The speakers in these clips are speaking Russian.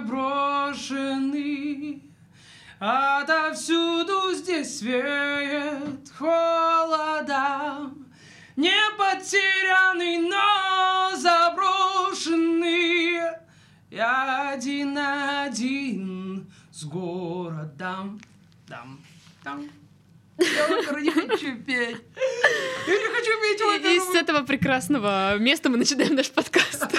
брошенный. Отовсюду здесь веет холодом, Не потерянный, но заброшенный. Я один-один с городом. Дам, дам. Я оперу не хочу петь. Я не хочу петь И, и с этого прекрасного места мы начинаем наш подкаст.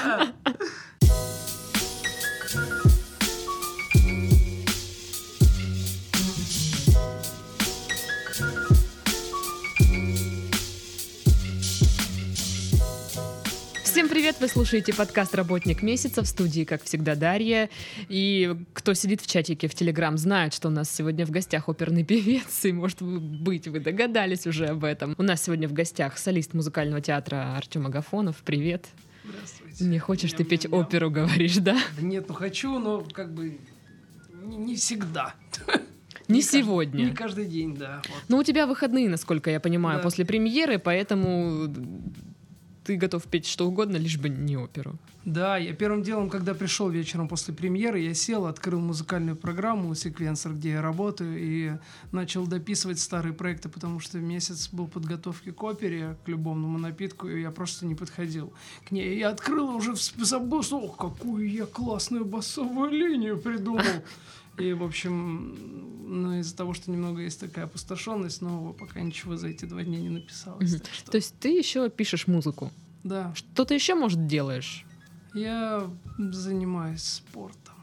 привет! Вы слушаете подкаст «Работник месяца» в студии, как всегда, Дарья. И кто сидит в чатике в Телеграм, знает, что у нас сегодня в гостях оперный певец, и, может быть, вы догадались уже об этом. У нас сегодня в гостях солист музыкального театра Артем Агафонов. Привет! Здравствуйте. Не хочешь ты петь Ням-ням-ням. оперу, говоришь, да? Да нет, ну хочу, но как бы не, не всегда. Не каждый- сегодня. Не каждый день, да. вот. Ну, у тебя выходные, насколько я понимаю, Да. после премьеры, поэтому ты готов петь что угодно, лишь бы не оперу. Да, я первым делом, когда пришел вечером после премьеры, я сел, открыл музыкальную программу секвенсор, где я работаю, и начал дописывать старые проекты, потому что месяц был подготовки к опере, к любовному напитку, и я просто не подходил к ней. Я открыл и уже забыл, что ох, какую я классную басовую линию придумал. И, в общем, ну, из-за того, что немного есть такая опустошенность, но пока ничего за эти два дня не написалось. Так что, То есть ты еще пишешь музыку. да. Что ты еще, может, делаешь? Я занимаюсь спортом.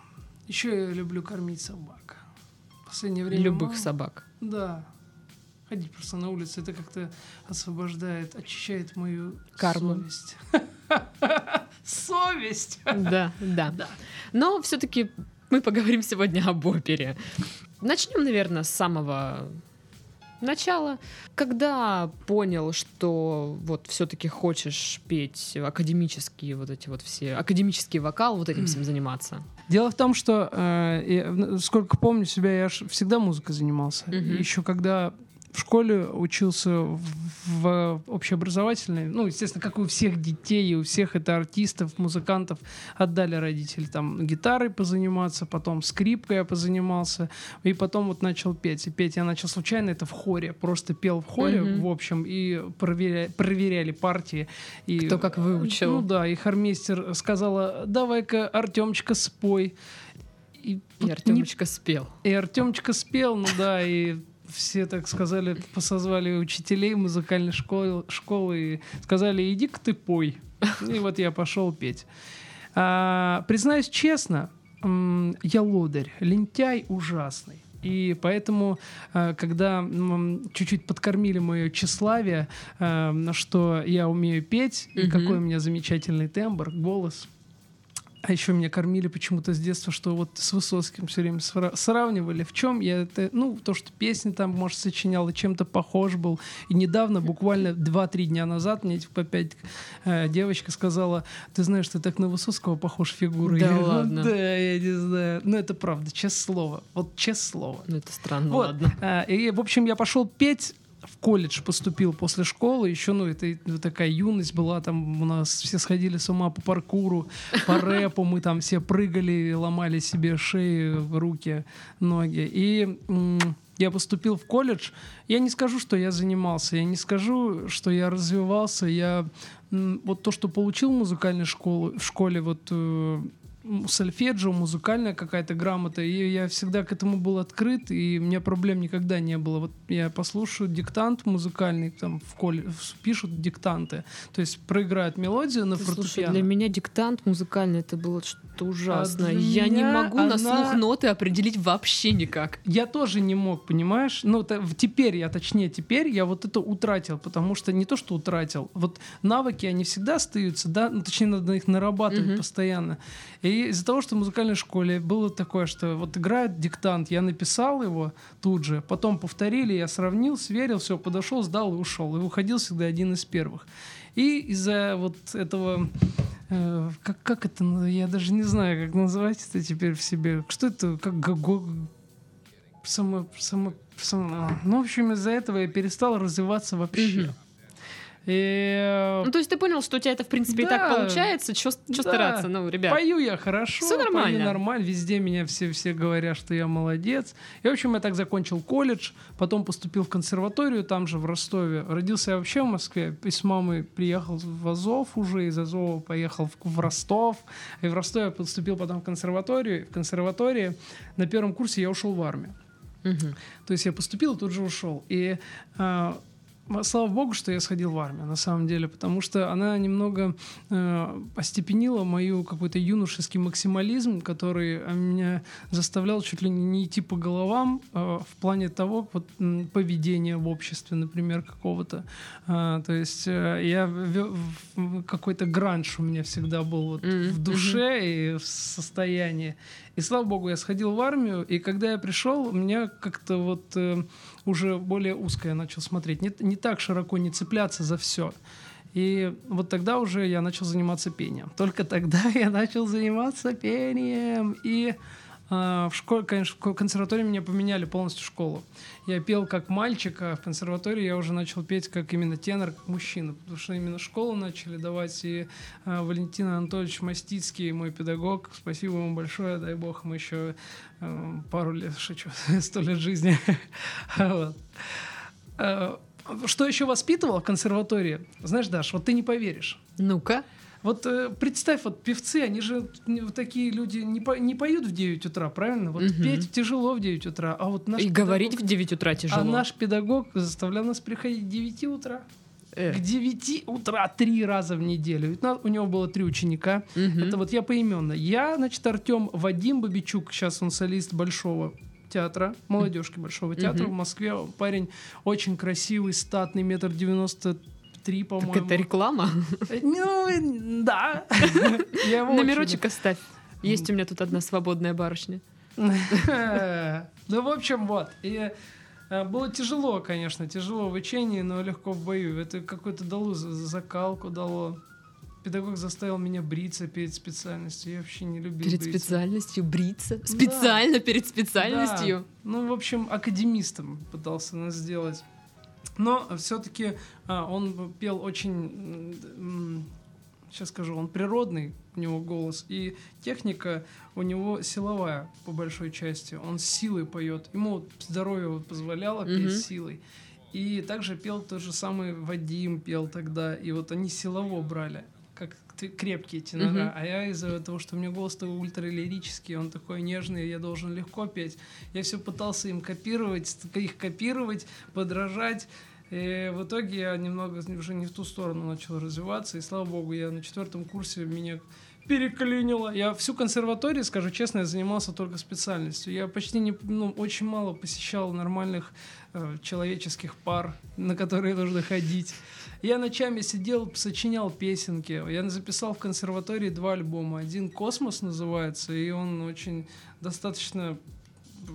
Еще я люблю кормить собак. В последнее время... Любых мало. собак. Да. Ходить просто на улице, это как-то освобождает, очищает мою Карму. совесть. Совесть! Да, да. Да. Но все-таки мы поговорим сегодня об опере. Начнем, наверное, с самого начала. Когда понял, что вот все-таки хочешь петь академические вот эти вот все, академический вокал, вот этим всем заниматься? Дело в том, что э, я, сколько помню себя, я всегда музыкой занимался. Мгм. Еще когда в школе учился в, общеобразовательной, ну, естественно, как у всех детей, и у всех это артистов, музыкантов, отдали родители там гитарой позаниматься, потом скрипкой я позанимался, и потом вот начал петь. И петь я начал случайно, это в хоре, просто пел в хоре, Мгм. в общем, и проверя- проверяли партии. И, Кто как выучил. Ну да, и хормейстер сказала, давай-ка, Артемчика, спой. И, И вот не Артемочка спел. и Артемчика спел, ну да, и все, так сказали, посозвали учителей музыкальной школы, школы и сказали, иди-ка ты пой. И вот я пошел петь. А, признаюсь честно, я лодырь, лентяй ужасный. И поэтому, а, когда чуть-чуть подкормили мое тщеславие, а, что я умею петь, и Мгм. какой у меня замечательный тембр, голос, а еще меня кормили почему-то с детства, что вот с Высоцким все время сра- сравнивали. В чем я это, ну, то, что песни там, может, сочинял и чем-то похож был. И недавно, буквально 2-3 дня назад, мне типа опять э, девочка сказала, ты знаешь, ты так на Высоцкого похож фигурой. Да Я ладно? Да, я не знаю. Ну, это правда, честное слово. Вот честное слово. Ну, это странно, Вот. ладно. А, И, в общем, я пошел петь в колледж поступил после школы, еще, ну, это вот такая юность была, там у нас все сходили с ума по паркуру, по рэпу, мы там все прыгали, ломали себе шеи, руки, ноги. И я поступил в колледж. Я не скажу, что я занимался, я не скажу, что я развивался. Я вот то, что получил в музыкальной школе, в школе, вот э, сольфеджио, музыкальная какая-то грамота, и я всегда к этому был открыт, и у меня проблем никогда не было. Вот я послушаю диктант музыкальный, там в коле пишут диктанты, то есть проиграют мелодию на Слушай, фортепиано. для меня диктант музыкальный это было что-то ужасное. А Я не могу на она- слух ноты определить вообще никак. Я тоже не мог, понимаешь? Ну, в- теперь я, точнее, теперь я вот это утратил, потому что не то, что утратил, вот навыки, они всегда остаются, да, ну, точнее, надо их нарабатывать Мгм. постоянно. И из-за того, что в музыкальной школе было такое, что вот играет диктант, я написал его тут же, потом повторили, я сравнил, сверил, все, подошел, сдал и ушел. И уходил всегда один из первых. И из-за вот этого э, как, как это, я даже не знаю, как назвать это теперь в себе. Что это, как го- го- само, само, само- ну, в общем, из-за этого я перестал развиваться вообще. Мгм. И... Ну, то есть ты понял, что у тебя это, в принципе, и так Да. получается, что Да. стараться, ну, ребят. Пою я хорошо, Всё нормально. пою нормально, везде меня все, все говорят, что я молодец. И, в общем, я так закончил колледж, потом поступил в консерваторию, там же, в Ростове. Родился я вообще в Москве, и с мамой приехал в Азов уже, из Азова поехал в, в Ростов. И в Ростове поступил потом в консерваторию. В консерватории на первом курсе я ушел в армию. Мгм. То есть я поступил и тут же ушел. И м- слава богу, что я сходил в армию, на самом деле, потому что она немного э, остепенила мою какой-то юношеский максимализм, который а, меня заставлял чуть ли не идти по головам э, в плане того, вот, поведения в обществе, например, какого-то. А, то есть э, я какой-то гранж у меня всегда был вот Мгм, в душе и в состоянии. И слава богу, я сходил в армию, и когда я пришел, у меня как-то вот э, уже более узко я начал смотреть, не, не так широко не цепляться за все. И вот тогда уже я начал заниматься пением. Только тогда я начал заниматься пением. И а, в школе, конечно, в консерватории меня поменяли полностью школу. Я пел как мальчик, а в консерватории я уже начал петь как именно тенор, как мужчина. Потому что именно школу начали давать. И а, Валентин Анатольевич Мастицкий, мой педагог, спасибо ему большое, дай бог, мы еще э, пару лет, шучу, сто лет жизни. Вот. Э, Что еще воспитывал в консерватории? Знаешь, Даш, вот ты не поверишь. Ну-ка. Вот э, представь, вот певцы, они же вот такие люди не, по- не поют в 9 утра, правильно? Вот Мгм. петь тяжело в 9 утра, а вот наш И педагог- говорить в 9 утра тяжело. А наш педагог заставлял нас приходить к 9 утра. Э. К 9 утра три раза в неделю. Ведь у него было три ученика. Мгм. Это вот я поименно. Я, значит, Артем Вадим Бабичук, сейчас он солист Большого театра, молодежки Большого театра в Москве. Парень очень красивый, статный, метр девяносто три, Так по-моему. это реклама. Ну, да. Номерочек оставь. Есть у меня тут одна свободная барышня. Ну, в общем, вот. И э, было тяжело, конечно, тяжело в учении, но легко в бою. Это какую-то дало за- закалку дало. Педагог заставил меня бриться перед специальностью. Я вообще не любил Перед бриться. специальностью бриться. Специально перед специальностью. Да. Ну, в общем, академистом пытался нас сделать. Но все-таки он пел очень, сейчас скажу, он природный, у него голос, и техника у него силовая по большой части. Он с силой поет. Ему здоровье вот позволяло петь силой. И также пел тот же самый Вадим пел тогда. И вот они силово брали, как крепкие тенора. Мгм. А я из-за того, что у меня голос такой ультралирический, он такой нежный, я должен легко петь. Я все пытался им копировать, их копировать, подражать. И в итоге я немного уже не в ту сторону начал развиваться. И слава богу, я на четвертом курсе меня переклинило. Я всю консерваторию, скажу честно, я занимался только специальностью. Я почти не, ну, очень мало посещал нормальных э, человеческих пар, на которые нужно ходить. Я ночами сидел, сочинял песенки. Я записал в консерватории два альбома. Один «Космос» называется, и он очень достаточно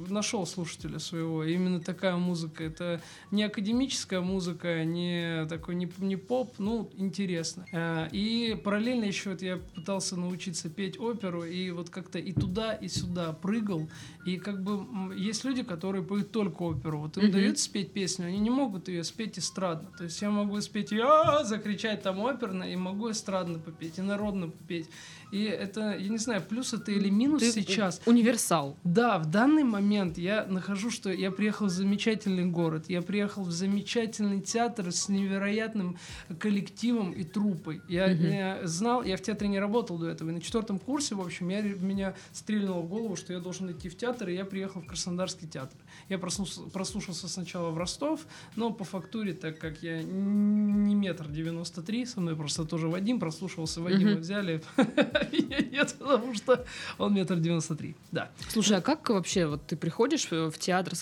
нашел слушателя своего. Именно такая музыка. Это не академическая музыка, не такой не, не поп, ну, интересно. Э, И параллельно еще вот я пытался научиться петь оперу, и вот как-то и туда, и сюда прыгал. И как бы есть люди, которые поют только оперу. Вот им Мгм. дают спеть песню, они не могут ее спеть эстрадно. То есть я могу спеть я закричать там оперно, и могу эстрадно попеть, и народно попеть. И это, я не знаю, плюс это или минус Ты сейчас. Универсал. Да, в данный момент я нахожу, что я приехал в замечательный город, я приехал в замечательный театр с невероятным коллективом и трупой. Я, Мгм. я знал, я в театре не работал до этого, и на четвертом курсе, в общем, я, меня стрельнуло в голову, что я должен идти в театр, и я приехал в Краснодарский театр. Я прослушался, прослушался сначала в Ростов, но по фактуре, так как я не метр девяносто три, со мной просто тоже Вадим прослушивался, Вадима взяли, меня нет, потому что он метр девяносто три, да. Слушай, а как вообще вот ты приходишь в в театр,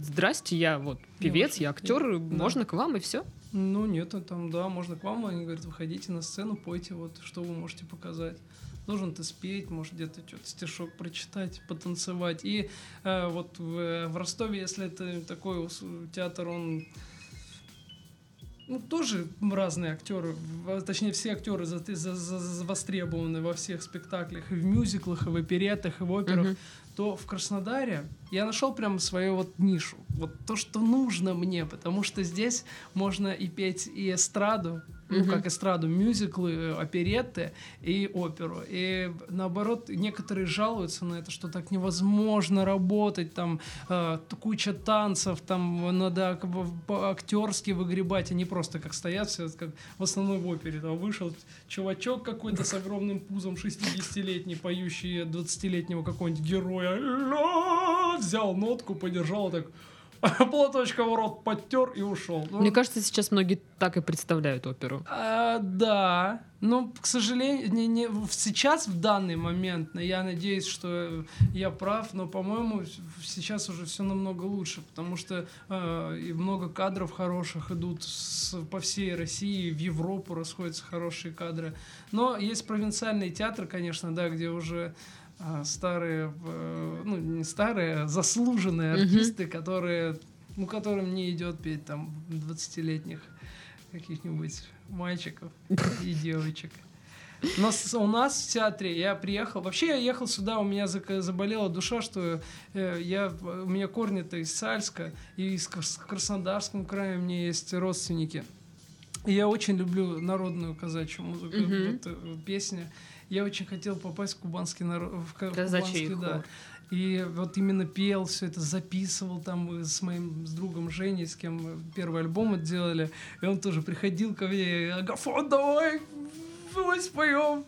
здрасте, я вот певец, я актер, можно к вам и все? Ну нет, там, да, можно к вам, они говорят, выходите на сцену, пойте, вот, что вы можете показать. Должен ты спеть, может где-то что-то стишок прочитать, потанцевать. И э, вот в, в Ростове, если это такой театр, он ну, тоже разные актеры, точнее, все актеры за- за- за- за- востребованы во всех спектаклях, и в мюзиклах, и в оперетах, и в операх, Мгм. то в Краснодаре я нашел прям свою вот нишу. Вот то, что нужно мне, потому что здесь можно и петь и эстраду, ну, Мгм. как эстраду, мюзиклы, э, оперетты и оперу. И наоборот, некоторые жалуются на это, что так невозможно работать, там э, куча танцев, там надо как бы актерски выгребать, а не просто как стоят все, как в основной в опере. Там вышел чувачок какой-то с огромным пузом, 60-летний, поющий 20-летнего какого-нибудь героя. Взял нотку, подержал так, платочком рот подтер и ушел. Ну, Мне кажется, сейчас многие так и представляют оперу. а, да, но, к сожалению, не, не, сейчас, в данный момент, я надеюсь, что я прав, но, по-моему, сейчас уже все намного лучше, потому что э, и много кадров хороших идут с- по всей России, в Европу расходятся хорошие кадры. Но есть провинциальный театр, конечно, да, где уже старые, э, ну, не старые, а заслуженные артисты, которые, ну, которым не идет петь там 20-летних каких-нибудь мальчиков и девочек. Но у нас в театре я приехал. Вообще я ехал сюда, у меня заболела душа, что э, я, у меня корни-то из Сальска, и из Крас- Краснодарском крае у меня есть родственники. И я очень люблю народную казачью музыку, Мгм. вот, э, песни. Я очень хотел попасть в кубанский народ, в ка- Казачий кубанский, да. И вот именно пел все это, записывал там э, с моим с другом Женей, с кем мы первый альбом отделали. И он тоже приходил ко мне, Агафон, давай, давай споем.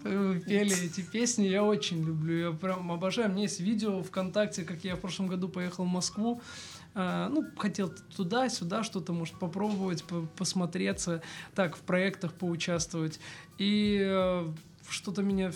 Пели эти песни, я очень люблю, я прям обожаю. У меня есть видео ВКонтакте, как я в прошлом году поехал в Москву. А, ну, хотел туда-сюда что-то, может, попробовать, по- посмотреться, так, в проектах поучаствовать. И э, что-то меня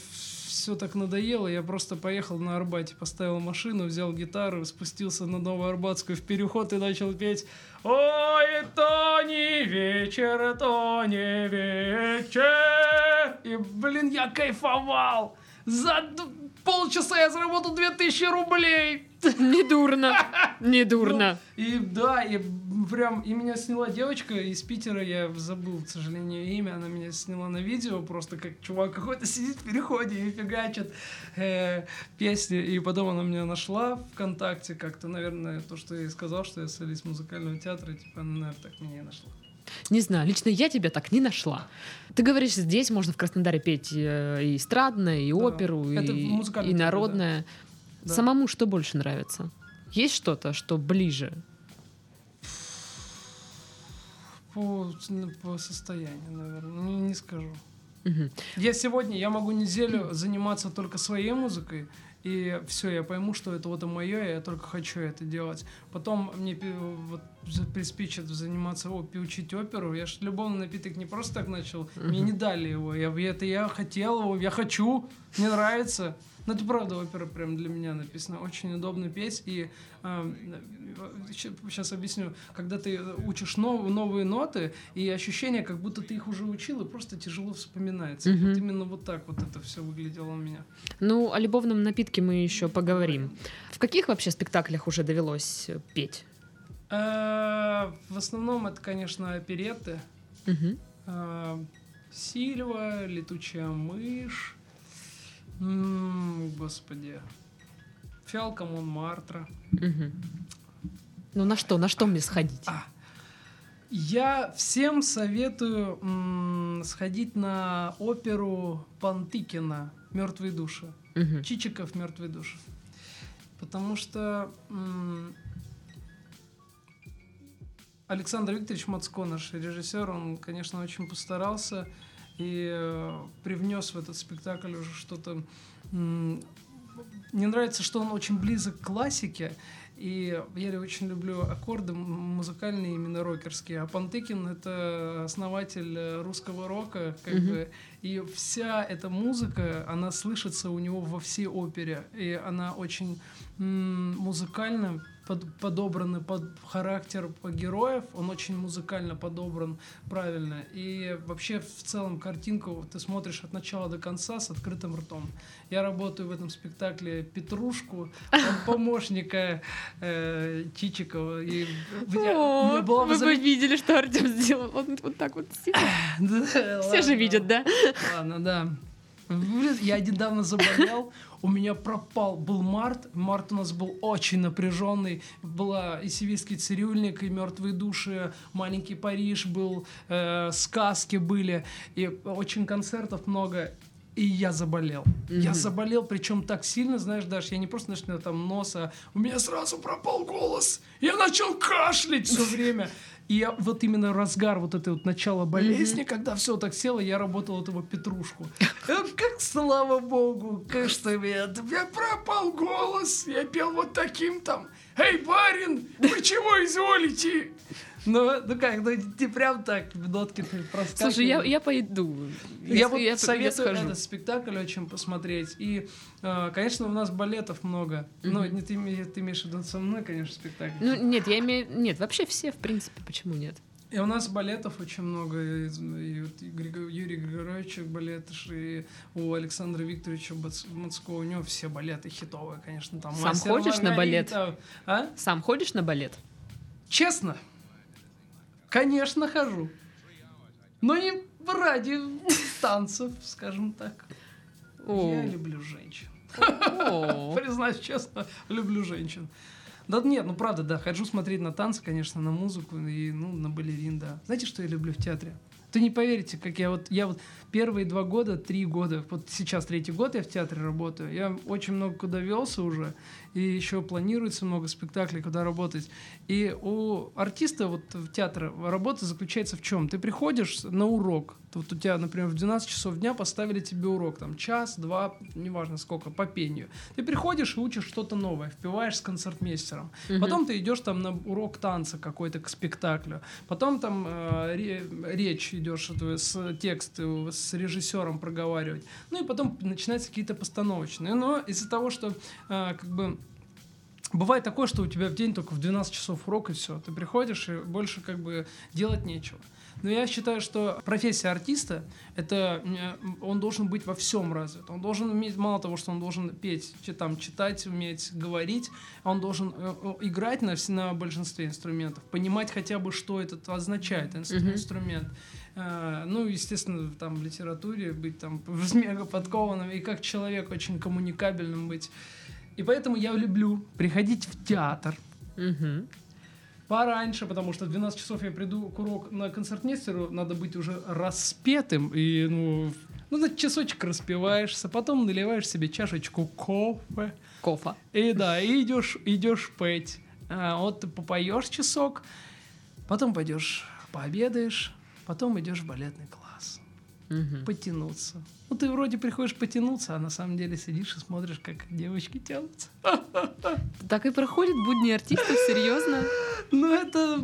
все так надоело, я просто поехал на Арбате, поставил машину, взял гитару, спустился на Новоарбатскую в переход и начал петь «Ой, то не вечер, то не вечер». И, блин, я кайфовал. За полчаса я заработал 2000 рублей. Недурно, недурно. И да, и прям, и меня сняла девочка из Питера, я забыл, к сожалению, имя, она меня сняла на видео, просто как чувак какой-то сидит в переходе и фигачит э, песни, и потом она меня нашла ВКонтакте как-то, наверное, то, что я ей сказал, что я солист музыкального театра, типа, она, наверное, так меня и нашла. Не знаю, лично я тебя так не нашла. Ты говоришь, здесь можно в Краснодаре петь э, и эстрадное, и Да. оперу, в и, и народное. Да. Самому что больше нравится? Есть что-то, что ближе? По, по состоянию, наверное, не, не скажу. Мгм. Я сегодня, я могу неделю заниматься только своей музыкой, и все, я пойму, что это вот мое, и я только хочу это делать. Потом мне вот приспичит заниматься, о, учить оперу. Я же любовный напиток не просто так начал, мне не дали его. Я, это я хотел его, я хочу, мне нравится. Но это правда опера прям для меня написана. Очень удобно петь. И сейчас объясню, когда ты учишь нов- новые ноты, и ощущение, как будто ты их уже учил, и просто тяжело вспоминается. Мгм. Вот именно вот так вот это все выглядело у меня. Ну, о любовном напитке мы еще поговорим. В каких вообще спектаклях уже довелось э, петь? Э, В основном это, конечно, опереты. Мгм. Э, Сильва, Летучая мышь. Господи. Фиалка Монмартра. Мгм. Ну, на что? На что мне сходить? А, Я всем советую м, сходить на оперу Пантыкина «Мертвые души». Мгм. Чичиков «Мертвые души». Потому что м, Александр Викторович Мацко, наш режиссер, он, конечно, очень постарался и э, привнес в этот спектакль уже что-то... Мне нравится, что он очень близок к классике, и я очень люблю аккорды музыкальные, именно рокерские. А Пантыкин — это основатель э, русского рока, как Мгм. бы, И вся эта музыка, она слышится у него во всей опере. И она очень м, музыкально под, подобраны под характер героев, он очень музыкально подобран правильно. И вообще в целом картинку ты смотришь от начала до конца с открытым ртом. Я работаю в этом спектакле Петрушку, помощника э, Чичикова. И, О, была вы бы видели, что Артем сделал. Он вот так вот Все же видят, да? Ладно, да. Я недавно заболел, у меня пропал, был март, март у нас был очень напряженный, была и сивийский цирюльник, и мертвые души, маленький Париж был, э, сказки были, и очень концертов много, и я заболел. Mm-hmm. Я заболел, причем так сильно, знаешь, даже я не просто начал там носа, у меня сразу пропал голос. Я начал кашлять все время. И я вот именно разгар вот это вот начало болезни, mm-hmm. когда все так село, я работал этого Петрушку. Как слава богу, конечно, я, я пропал голос, я пел вот таким там. Эй, барин, вы чего изволите? Ну, ну как, ну не прям так нотки проскакивают. Слушай, я, я пойду. Я вот я, советую я этот спектакль очень посмотреть. И, э, конечно, у нас балетов много. Mm-hmm. Ну, не ты, ты имеешь в виду со мной, конечно, спектакль. Ну, нет, я имею... Нет, вообще все, в принципе, почему нет? И у нас балетов очень много. И, и, и Юрий Григорьевич балет, и у Александра Викторовича Мацкого, у него все балеты хитовые, конечно. Там Сам ходишь Маргарита. на балет? А? Сам ходишь на балет? Честно, Конечно, хожу. Но не ради танцев, скажем так. О. Я люблю женщин. Признаюсь честно, люблю женщин. Да нет, ну правда, да, хожу смотреть на танцы, конечно, на музыку и ну, на балерин, да. Знаете, что я люблю в театре? Ты не поверите, как я вот, я вот первые два года, три года, вот сейчас третий год я в театре работаю, я очень много куда велся уже, и еще планируется много спектаклей, куда работать. И у артиста вот в театре работа заключается в чем? Ты приходишь на урок, вот у тебя, например, в 12 часов дня поставили тебе урок, там час, два, неважно сколько, по пению. Ты приходишь и учишь что-то новое, впиваешь с концертмейстером. Угу. Потом ты идешь там на урок танца какой-то к спектаклю. Потом там э, речь идешь с текст с режиссером проговаривать. Ну и потом начинаются какие-то постановочные. Но из-за того, что э, как бы Бывает такое, что у тебя в день только в 12 часов урок и все. Ты приходишь и больше как бы делать нечего. Но я считаю, что профессия артиста это он должен быть во всем развит. Он должен уметь мало того, что он должен петь, там читать, уметь говорить, он должен э, играть на на большинстве инструментов, понимать хотя бы что это означает инструмент. Uh, ну, естественно, там в литературе быть там мега подкованным и как человек очень коммуникабельным быть. И поэтому я люблю приходить в театр, угу пораньше, потому что в 12 часов я приду к урок на концертмейстеру, надо быть уже распетым, и, ну, ну, за часочек распеваешься, потом наливаешь себе чашечку кофе. Кофе. И да, и идешь, идешь петь. А, вот ты попоешь часок, потом пойдешь пообедаешь, потом идешь в балетный класс. Угу. Потянуться. Ну, ты вроде приходишь потянуться, а на самом деле сидишь и смотришь, как девочки тянутся. Так и проходит будни артистов, серьезно? Ну, это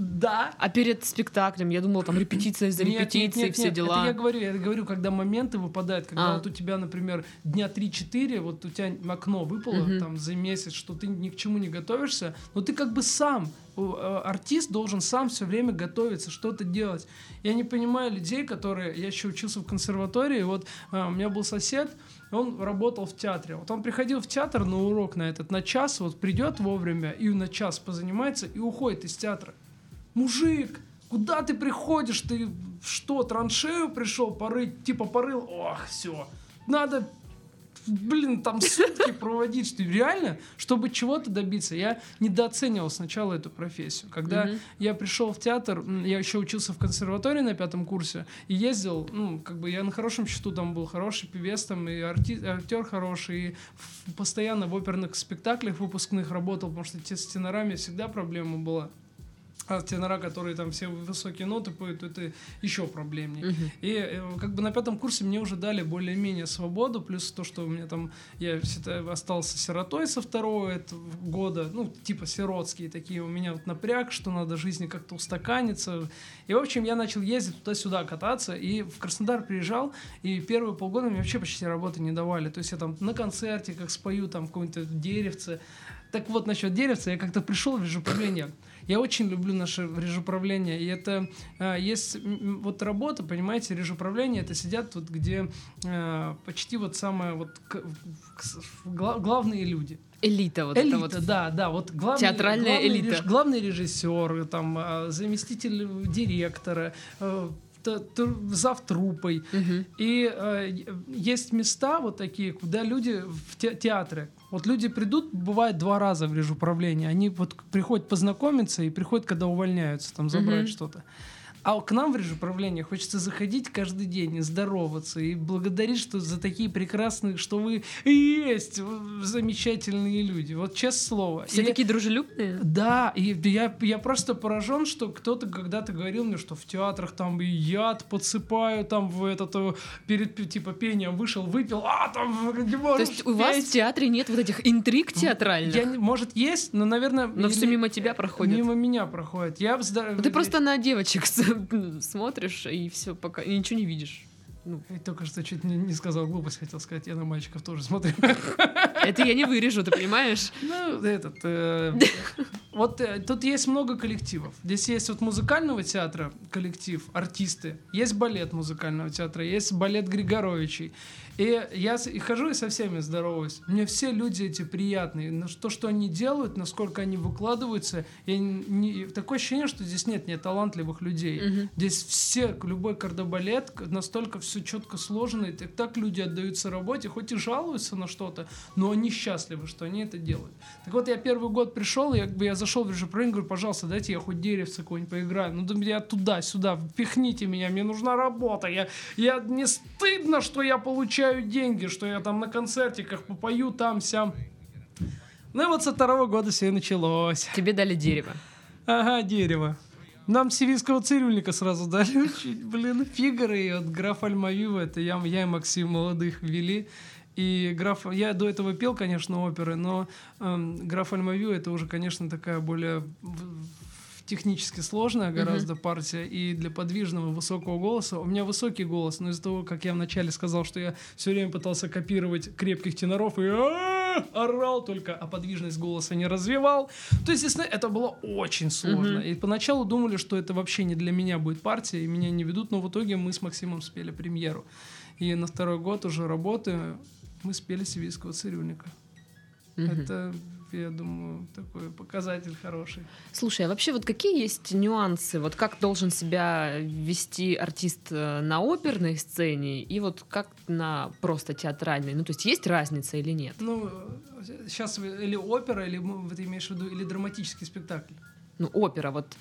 да. А перед спектаклем, я думала, там репетиция за репетицией, все дела. Это я говорю, я говорю, когда моменты выпадают, когда а. вот у тебя, например, дня 3-4, вот у тебя окно выпало угу. там за месяц, что ты ни к чему не готовишься, но ты как бы сам, э, артист должен сам все время готовиться, что-то делать. Я не понимаю людей, которые, я еще учился в консерватории, вот а, у меня был сосед, он работал в театре. Вот он приходил в театр на урок на этот, на час, вот придет вовремя и на час позанимается и уходит из театра мужик, куда ты приходишь, ты что, траншею пришел порыть, типа порыл, ох, все, надо блин, там сутки проводить, что реально, чтобы чего-то добиться. Я недооценивал сначала эту профессию. Когда mm-hmm. я пришел в театр, я еще учился в консерватории на пятом курсе и ездил, ну, как бы я на хорошем счету там был, хороший певец там и арти- актер хороший, и постоянно в оперных спектаклях выпускных работал, потому что с тенорами всегда проблема была. А тенора, которые там все высокие ноты поют, это еще проблемнее. Мгм. И э, как бы на пятом курсе мне уже дали более-менее свободу, плюс то, что у меня там, я всегда остался сиротой со второго года, ну, типа сиротские такие, у меня вот напряг, что надо жизни как-то устаканиться. И, в общем, я начал ездить туда-сюда кататься, и в Краснодар приезжал, и первые полгода мне вообще почти работы не давали. То есть я там на концерте, как спою, там, какое-нибудь деревце. Так вот, насчет деревца, я как-то пришел в режуправление. Я очень люблю наше режуправление. И это э, есть вот работа, понимаете, режуправление, это сидят вот где э, почти вот самое вот к- к- гла- главные люди. Элита вот элита, это вот. да, да, вот главный, Театральная главный элита. реж- главный режиссер, там э, заместитель директора, э, зав труппой. Мгм. И э, есть места вот такие, куда люди в те- театры. Вот люди придут, бывает два раза в режуправление. Они вот приходят познакомиться и приходят, когда увольняются, там забрать что-то. А к нам в режуправление хочется заходить каждый день и здороваться, и благодарить, что за такие прекрасные, что вы есть вы замечательные люди. Вот честное слово. Все И- такие дружелюбные? да, и я, я просто поражен, что кто-то когда-то говорил мне, что в театрах там и яд подсыпаю, там в этот, перед типа пением вышел, выпил, а там не То можешь есть у вас в петь». театре нет вот этих интриг театральных? Я может, есть, но, наверное... Но все мимо тебя проходит. Мимо меня проходит. Я Ну, Ты просто на девочек смотришь и все пока и ничего не видишь. Ну, Я только что чуть не, не сказал глупость, хотел сказать, я на мальчиков тоже смотрю. это я не вырежу, ты понимаешь? Ну, этот... э, вот э, тут есть много коллективов. Здесь есть вот музыкального театра коллектив, артисты. Есть балет музыкального театра, есть балет Григоровичей. И я хожу и со всеми здороваюсь. Мне все люди эти приятные. То, что они делают, насколько они выкладываются. Я не- такое ощущение, что здесь нет неталантливых людей. Мгм. Здесь все, любой кардебалет, к- настолько все четко сложено, и так, так люди отдаются работе, хоть и жалуются на что-то, но они счастливы, что они это делают. Так вот, я первый год пришел, я, я зашел в режим говорю, пожалуйста, дайте я хоть деревце какое-нибудь поиграю. Ну, я туда-сюда, впихните меня, мне нужна работа. Я, я, не стыдно, что я получаю деньги, что я там на концертиках попою там-сям. Ну и вот со второго года все и началось. Тебе дали дерево. Ага, дерево. Нам сирийского цирюльника сразу дали учить. Блин, Фигары и вот граф Альмавива, это я, я и Максим молодых вели. И граф, я до этого пел, конечно, оперы, но эм, граф Альмавива это уже, конечно, такая более технически сложная гораздо партия и для подвижного высокого голоса. У меня высокий голос, но из-за того, как я вначале сказал, что я все время пытался копировать крепких теноров и орал только, а подвижность голоса не развивал, то, естественно, это было очень сложно. Мгм. И поначалу думали, что это вообще не для меня будет партия, и меня не ведут, но в итоге мы с Максимом спели премьеру. И на второй год уже работы мы спели «Сибирского цирюльника». Мгм. Это, я думаю, такой показатель хороший. Слушай, а вообще вот какие есть нюансы? Вот как должен себя вести артист э, на оперной сцене и вот как на просто театральной? Ну, то есть есть разница или нет? Ну, сейчас или опера, или ты имеешь в виду, или драматический спектакль. Ну, опера, вот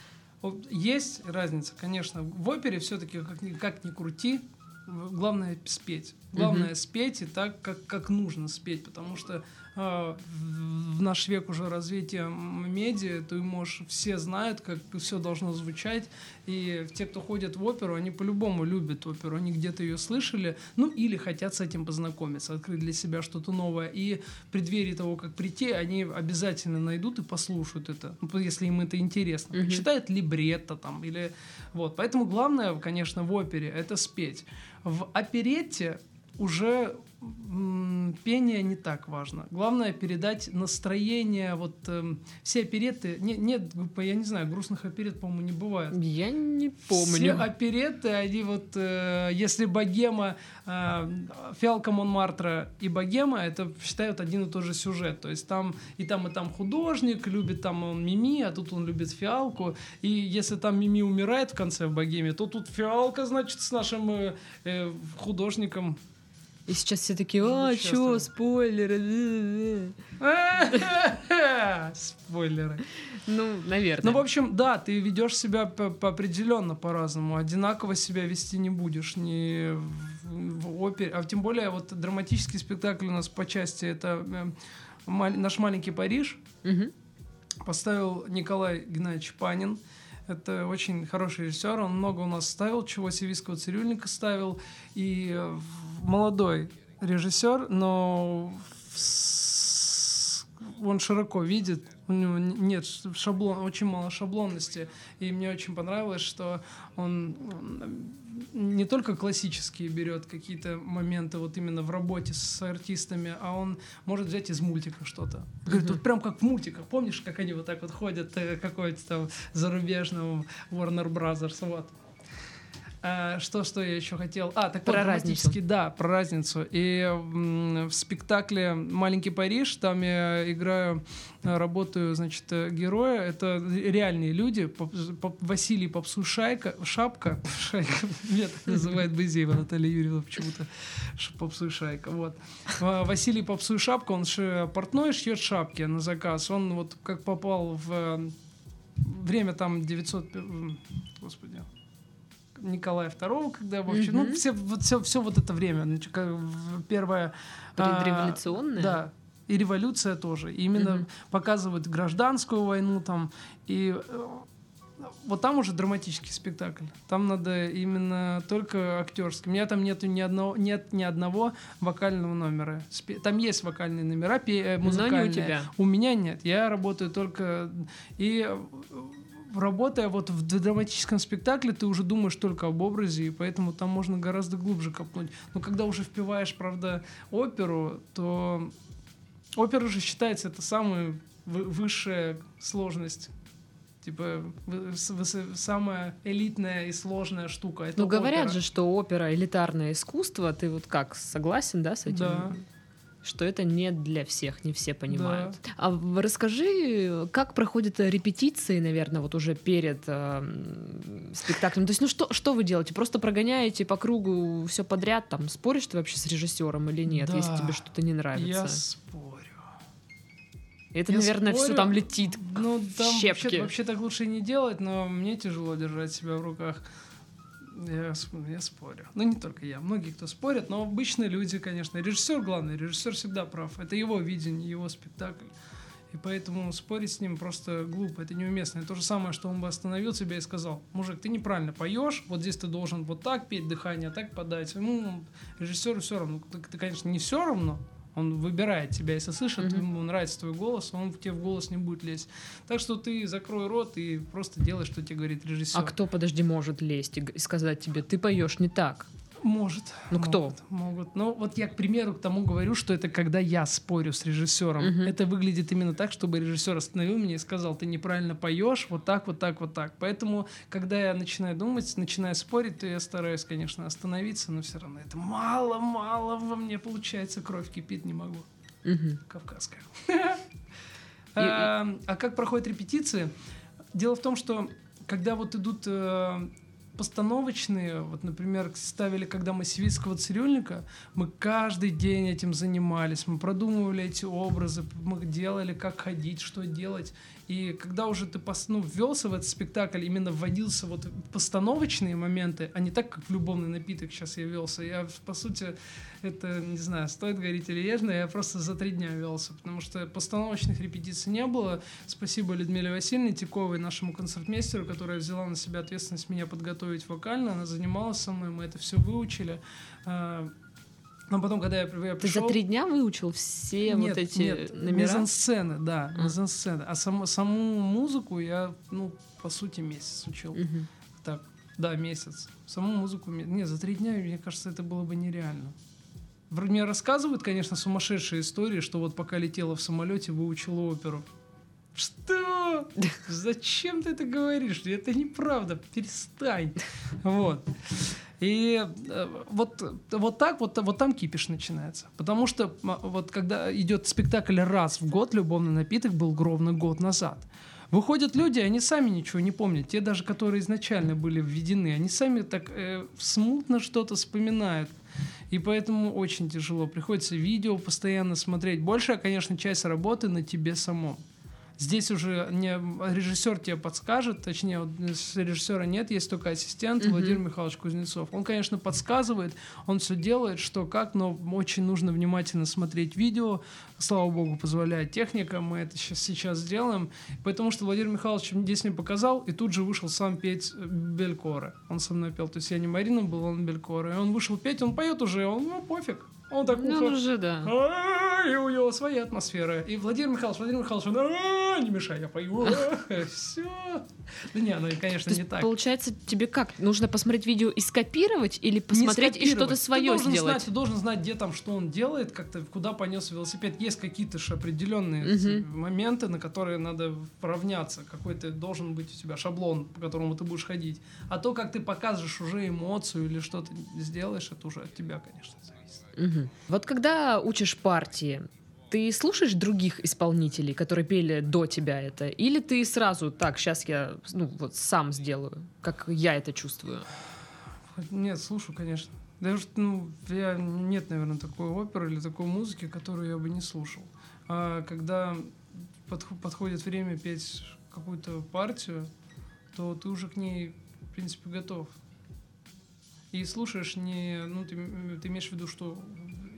Есть разница, конечно. В опере все-таки, как ни, как ни крути, главное спеть. Главное Мгм. спеть и так, как, как нужно спеть, потому что в, в наш век уже развития медиа, ты можешь, все знают, как все должно звучать, и те, кто ходят в оперу, они по-любому любят оперу, они где-то ее слышали, ну или хотят с этим познакомиться, открыть для себя что-то новое, и в преддверии того, как прийти, они обязательно найдут и послушают это, ну, если им это интересно, Мгм. почитают либретто там, или вот, поэтому главное, конечно, в опере это спеть. В оперетте уже пение не так важно. Главное передать настроение. Вот эм, все опереты... Не, нет, я не знаю, грустных оперет, по-моему, не бывает. я не Все помню. опереты, они вот, э, если богема, э, фиалка Монмартра и богема, это считают один и тот же сюжет. То есть там и там, и там художник, любит там он Мими, а тут он любит фиалку. И если там Мими умирает в конце в богеме, то тут фиалка, значит, с нашим э, э, художником. И сейчас все такие, а, чё, спойлеры? Спойлеры. Ну, наверное. Ну, в общем, да, ты ведешь себя определенно по-разному. Одинаково себя вести не будешь ни в, опере, а тем более вот драматический спектакль у нас по части это э, наш маленький Париж поставил Николай Геннадьевич Панин. Это очень хороший режиссер. Он много у нас ставил, чего сивийского цирюльника ставил. И э, молодой режиссер, но он широко видит, у него нет шаблон, очень мало шаблонности. И мне очень понравилось, что он не только классические берет какие-то моменты вот именно в работе с артистами, а он может взять из мультика что-то. Говорит, тут прям как в мультиках. Помнишь, как они вот так вот ходят э, какой-то там зарубежного Warner Brothers, вот. А, что, что я еще хотел? А, так про вот, разницу. Да, про разницу. И в спектакле «Маленький Париж» там я играю, работаю, значит, героя. Это реальные люди. Василий Попсушайка, Шапка, Шайка, меня так называет Бызеева Наталья Юрьевна почему-то, Попсушайка, вот. Василий Попсуй Шапка, он же портной, шьет шапки на заказ. Он вот как попал в время там 900... Господи, Николая II, когда вообще, mm-hmm. ну, все, вот, все, все вот это время, значит, первое... Предреволюционное? А, да, и революция тоже. И именно mm-hmm. показывают гражданскую войну там, и э, вот там уже драматический спектакль. Там надо именно только актерский. У меня там нету ни одного, нет ни одного вокального номера. Там есть вокальные номера, музыкальные. Но не у тебя. У меня нет. Я работаю только... И работая вот в драматическом спектакле, ты уже думаешь только об образе, и поэтому там можно гораздо глубже копнуть. Но когда уже впиваешь, правда, оперу, то опера же считается это самая высшая сложность типа самая элитная и сложная штука. Это ну говорят опера. же, что опера элитарное искусство. Ты вот как согласен, да, с этим? Да что это не для всех, не все понимают. Да. А расскажи, как проходят репетиции, наверное, вот уже перед э, спектаклем. То есть, ну что, что вы делаете? Просто прогоняете по кругу все подряд, там споришь ты вообще с режиссером или нет, да. если тебе что-то не нравится? Я спорю. Это, я наверное, спорю, все там летит. Ну, там щепки. Вообще, вообще так лучше не делать, но мне тяжело держать себя в руках. Я, я спорю. Ну, не только я. Многие, кто спорят, но обычные люди, конечно. Режиссер главный. Режиссер всегда прав. Это его видение, его спектакль. И поэтому спорить с ним просто глупо, это неуместно. Это то же самое, что он бы остановил тебя и сказал, мужик, ты неправильно поешь, вот здесь ты должен вот так петь дыхание, а так подать. Ему режиссеру все равно. Ты, конечно, не все равно, он выбирает тебя, если слышит, mm-hmm. ему нравится твой голос, он тебе в голос не будет лезть. Так что ты закрой рот и просто делай, что тебе говорит режиссер. А кто, подожди, может лезть и сказать тебе, ты поешь не так? Может. Ну могут, кто? Могут. Ну вот я, к примеру, к тому говорю, что это когда я спорю с режиссером. Угу. Это выглядит именно так, чтобы режиссер остановил меня и сказал, ты неправильно поешь, вот так, вот так, вот так. Поэтому, когда я начинаю думать, начинаю спорить, то я стараюсь, конечно, остановиться, но все равно это мало-мало во мне получается, кровь кипит, не могу. Угу. Кавказская. А, а как проходят репетиции? Дело в том, что когда вот идут э, постановочные, вот, например, ставили, когда мы Сивицкого цирюльника, мы каждый день этим занимались, мы продумывали эти образы, мы делали, как ходить, что делать. И когда уже ты ну, ввелся в этот спектакль, именно вводился вот постановочные моменты, а не так, как в любовный напиток сейчас я велся. Я, по сути, это, не знаю, стоит говорить или ежно, я просто за три дня велся, потому что постановочных репетиций не было. Спасибо Людмиле Васильевне Тиковой, нашему концертмейстеру, которая взяла на себя ответственность меня подготовить вокально. Она занималась со мной, мы это все выучили. А, но потом, когда я, я пришел... Ты за три дня выучил все нет, вот эти нет, номера? мизансцены, да, а. мизансцены. А сам, саму музыку я, ну, по сути, месяц учил. Угу. Так, да, месяц. Саму музыку... Не, за три дня, мне кажется, это было бы нереально. Мне рассказывают, конечно, сумасшедшие истории, что вот пока летела в самолете, выучила оперу. Что? Зачем ты это говоришь? Это неправда. Перестань. Вот. И э, вот, вот так вот, вот там кипиш начинается. Потому что вот когда идет спектакль раз в год, любовный напиток был ровно год назад. Выходят люди, они сами ничего не помнят. Те даже, которые изначально были введены, они сами так э, смутно что-то вспоминают. И поэтому очень тяжело. Приходится видео постоянно смотреть. Большая, конечно, часть работы на тебе самом. Здесь уже не режиссер тебе подскажет, точнее, вот режиссера нет, есть только ассистент mm-hmm. Владимир Михайлович Кузнецов. Он, конечно, подсказывает, он все делает, что как, но очень нужно внимательно смотреть видео. Слава богу, позволяет техника, мы это сейчас, сейчас сделаем. Потому что Владимир Михайлович здесь мне показал, и тут же вышел сам петь Белькора. Он со мной пел. То есть я не Марина был, он Белькора. И он вышел петь, он поет уже, он, ну, пофиг. Он так ну, ухо... уже, да. И у него своя атмосфера. И Владимир Михайлович, Владимир Михайлович, он, не мешай, я пою. Все. Да не, ну, конечно, не так. Получается, тебе как? Нужно посмотреть видео и скопировать или посмотреть и что-то свое сделать? Ты должен знать, где там, что он делает, как-то куда понес велосипед. Есть какие-то же определенные моменты, на которые надо равняться. Какой-то должен быть у тебя шаблон, по которому ты будешь ходить. А то, как ты показываешь уже эмоцию или что-то сделаешь, это уже от тебя, конечно, зависит. Угу. Вот когда учишь партии, ты слушаешь других исполнителей, которые пели до тебя это, или ты сразу так, сейчас я ну вот сам сделаю, как я это чувствую? Нет, слушаю, конечно. Даже ну, я нет, наверное, такой оперы или такой музыки, которую я бы не слушал. А когда под, подходит время петь какую-то партию, то ты уже к ней, в принципе, готов и слушаешь не, ну, ты, ты имеешь в виду, что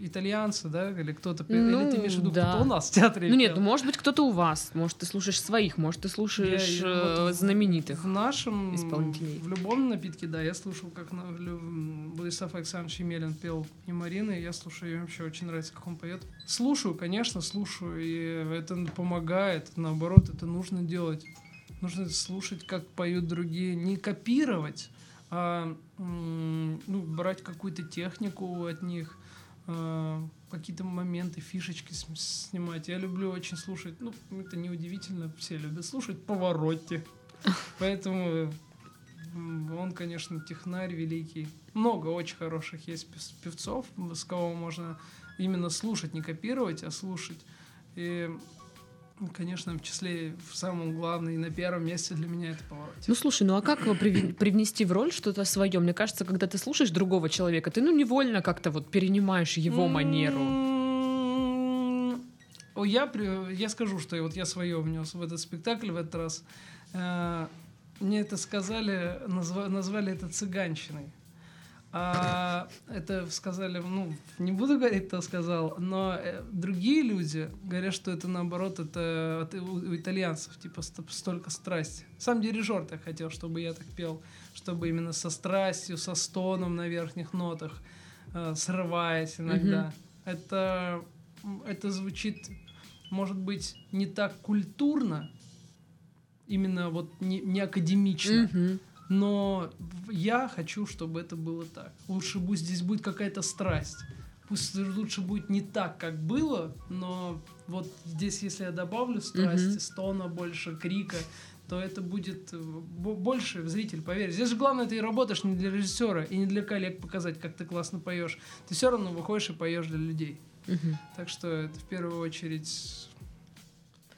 итальянцы, да, или кто-то, ну, или ты имеешь в виду, да. кто у нас в театре? Ну нет, ну, может быть, кто-то у вас, может, ты слушаешь своих, может, ты слушаешь я, э, вот знаменитых В нашем, исполнителей. в любом напитке, да, я слушал, как на, Владислав Александрович Емелин пел «Не Марина», и я слушаю, мне вообще очень нравится, как он поет. Слушаю, конечно, слушаю, и это помогает, наоборот, это нужно делать. Нужно слушать, как поют другие, не копировать, а ну, брать какую-то технику от них, а, какие-то моменты, фишечки снимать. Я люблю очень слушать, ну, это неудивительно, все любят слушать повороте. Поэтому он, конечно, технарь великий. Много очень хороших есть певцов, с кого можно именно слушать, не копировать, а слушать. И конечно, в числе, в самом главном и на первом месте для меня это поворот. Ну, слушай, ну а как его привнести в роль что-то свое? Мне кажется, когда ты слушаешь другого человека, ты, ну, невольно как-то вот перенимаешь его манеру. О, я, я скажу, что вот я свое внес в этот спектакль в этот раз. Э, мне это сказали, назвали это цыганщиной. А, это сказали, ну, не буду говорить, кто сказал, но э, другие люди говорят, что это наоборот, это от, у, у итальянцев, типа, столько страсти. Сам дирижер так хотел, чтобы я так пел, чтобы именно со страстью, со стоном на верхних нотах, э, срываясь иногда. Mm-hmm. Это, это звучит, может быть, не так культурно, именно вот не, не академично. Mm-hmm но я хочу, чтобы это было так. Лучше пусть здесь будет какая-то страсть. Пусть лучше будет не так, как было, но вот здесь, если я добавлю страсти, mm-hmm. стона больше, крика, то это будет э, больше зритель поверит. Здесь же главное, ты работаешь не для режиссера и не для коллег показать, как ты классно поешь. Ты все равно выходишь и поешь для людей. Угу. Так что это в первую очередь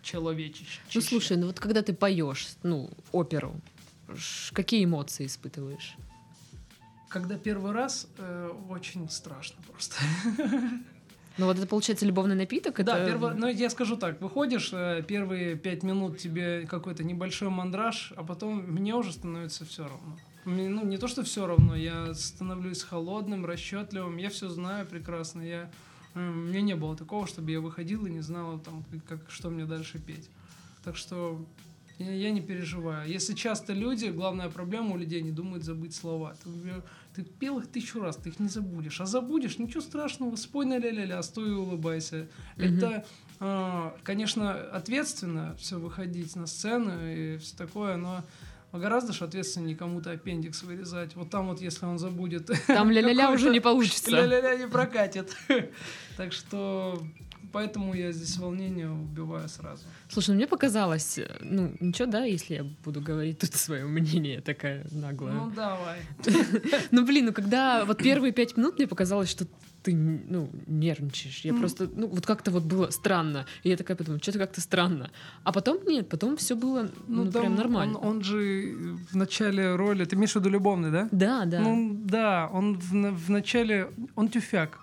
человечище. Ну слушай, ну вот когда ты поешь, ну, оперу, какие эмоции испытываешь? Когда первый раз, э, очень страшно просто. Ну вот это получается любовный напиток? Да, это... первый, ну я скажу так, выходишь, э, первые пять минут тебе какой-то небольшой мандраж, а потом мне уже становится все равно. Ну не то, что все равно, я становлюсь холодным, расчетливым, я все знаю прекрасно, я у меня не было такого, чтобы я выходил и не знала там, как, что мне дальше петь. Так что я, я не переживаю. Если часто люди, главная проблема у людей, не думают забыть слова. Ты, ты пел их тысячу раз, ты их не забудешь. А забудешь, ничего страшного, спой на ля-ля-ля, стой и улыбайся. Угу. Это, э, конечно, ответственно все выходить на сцену и все такое, но гораздо же ответственнее кому-то аппендикс вырезать. Вот там вот, если он забудет... Там ля-ля-ля уже не получится. Ля-ля-ля не прокатит. Так что поэтому я здесь волнение убиваю сразу. Слушай, ну мне показалось, э, ну ничего, да, если я буду говорить тут свое мнение такая наглая. Ну давай. Ну блин, ну когда вот первые пять минут мне показалось, что ты, ну, нервничаешь. Я mm. просто, ну, вот как-то вот было странно. И я такая подумала, что-то как-то странно. А потом нет, потом все было, ну, ну прям нормально. Он, он же в начале роли, ты имеешь в виду любовный, да? Да, да. Ну, да, он в, в начале, он тюфяк.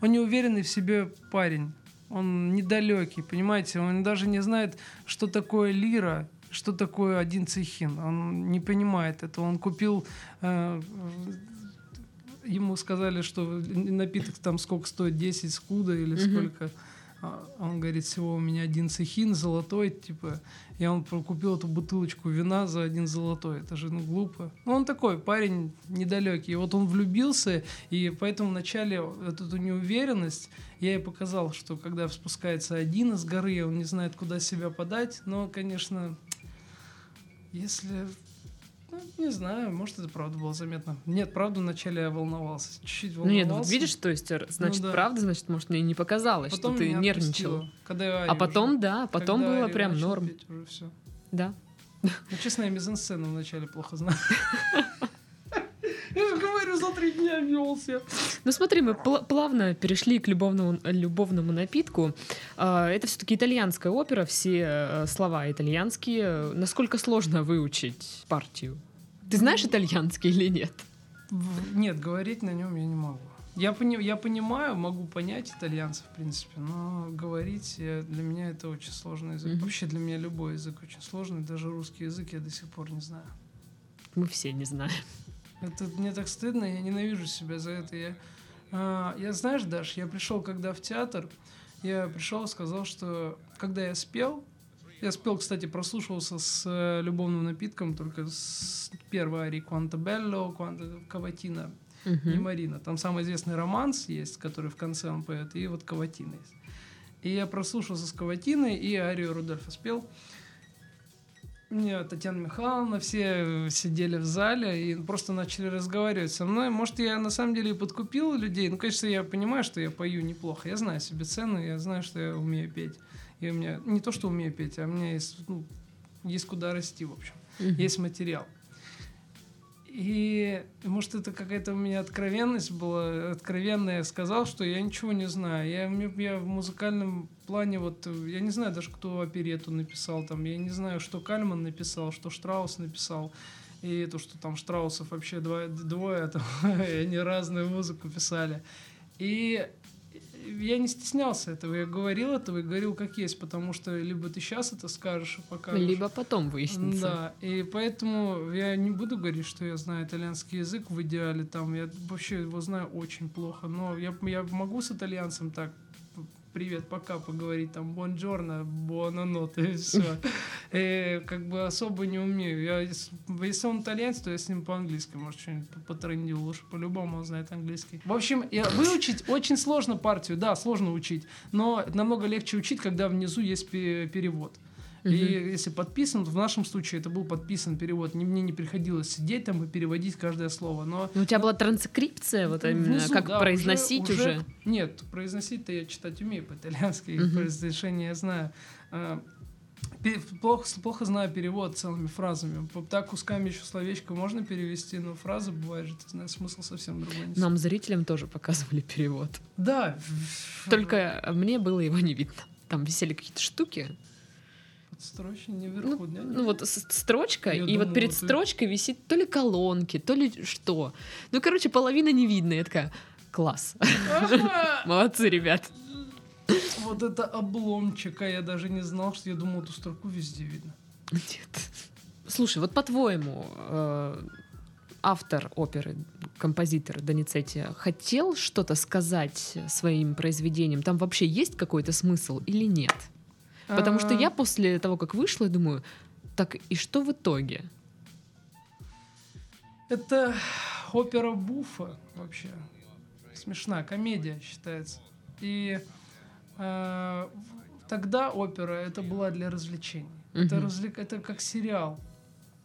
Он неуверенный в себе парень. Он недалекий, понимаете? Он даже не знает, что такое лира, что такое один цехин. Он не понимает это. Он купил... Э, ему сказали, что напиток там сколько стоит, 10 скуда или mm-hmm. сколько. А он говорит, всего у меня один цехин золотой, типа, я он купил эту бутылочку вина за один золотой, это же, ну, глупо. Ну, он такой парень недалекий, вот он влюбился, и поэтому вначале эту неуверенность я ей показал, что когда спускается один из горы, он не знает, куда себя подать, но, конечно, если ну, не знаю, может, это правда было заметно. Нет, правда, вначале я волновался. Чуть-чуть волновался. Ну нет, ну вот видишь, то есть, значит, ну, да. правда, значит, может, мне не показалось, потом что ты нервничал. Когда а потом, уже, да, потом было прям норм. Петь, уже все. Да. Ну, честно, я мизансцену вначале плохо знаю. Я же говорю, за три дня велся. Ну смотри, мы пл- плавно перешли к любовному, любовному напитку. А, это все-таки итальянская опера, все э, слова итальянские. Насколько сложно выучить партию? Ты знаешь итальянский или нет? Нет, говорить на нем я не могу. Я, пони, я понимаю, могу понять итальянцев, в принципе, но говорить я, для меня это очень сложный язык. Mm-hmm. Вообще для меня любой язык очень сложный, даже русский язык я до сих пор не знаю. Мы все не знаем. Это мне так стыдно, я ненавижу себя за это. Я, а, я знаешь, Даш, я пришел когда в театр, я пришел и сказал, что когда я спел, я спел, кстати, прослушивался с э, любовным напитком, только с первой арии Quanto Bello, Quanto Cavatina, uh-huh. не Марина. Там самый известный романс есть, который в конце он поет, и вот Каватина есть. И я прослушался с Каватиной, и арию Рудольфа спел. Мне Татьяна Михайловна, все сидели в зале и просто начали разговаривать со мной. Может, я на самом деле и подкупил людей. Ну, конечно, я понимаю, что я пою неплохо. Я знаю себе цены, я знаю, что я умею петь. И у меня не то, что умею петь, а у меня есть, ну, есть куда расти, в общем. Mm-hmm. Есть материал. И может это какая-то у меня откровенность была, откровенная. Я сказал, что я ничего не знаю. Я, я в музыкальном плане, вот, я не знаю даже, кто оперету написал там. Я не знаю, что Кальман написал, что Штраус написал. И то, что там Штраусов вообще двое, двое там, они разную музыку писали. И я не стеснялся этого, я говорил этого и говорил как есть, потому что либо ты сейчас это скажешь и покажешь. Либо потом выяснится. Да, и поэтому я не буду говорить, что я знаю итальянский язык в идеале, там, я вообще его знаю очень плохо, но я, я могу с итальянцем так привет, пока поговорить, там, бонджорно, буонанот, и все. И как бы особо не умею. Я, если он итальянец, то я с ним по-английски, может, что-нибудь потрендил, лучше по-любому он знает английский. В общем, я, выучить очень сложно партию, да, сложно учить, но намного легче учить, когда внизу есть перевод. И если подписан, то в нашем случае это был подписан перевод. Мне не приходилось сидеть там и переводить каждое слово. Но, но у тебя была транскрипция, вот именно, внизу, как да, произносить уже, уже? Нет, произносить-то я читать умею по-итальянски, uh-huh. произношение я знаю. А, плохо, плохо знаю перевод целыми фразами. Так кусками еще словечко можно перевести, но фразы бывает же, ты знаешь, смысл совсем другой. Нам, зрителям, тоже показывали перевод. Да. Только мне было его не видно. Там висели какие-то штуки, Строчка не вверху, ну, да? Ну вот строчка, я и думала, вот перед ты... строчкой висит то ли колонки, то ли что. Ну, короче, половина не видно. Я такая, класс. Молодцы, ребят. Вот это обломчика, я даже не знал, что я думал, эту строку везде видно. Нет. Слушай, вот по-твоему, э, автор оперы, композитор Доницетти хотел что-то сказать своим произведением? Там вообще есть какой-то смысл или нет? Потому что я после того, как вышла, думаю, так и что в итоге? Это опера Буфа вообще. Смешная комедия считается. И э, тогда опера это была для развлечений. Угу. Это, развлек... это как сериал.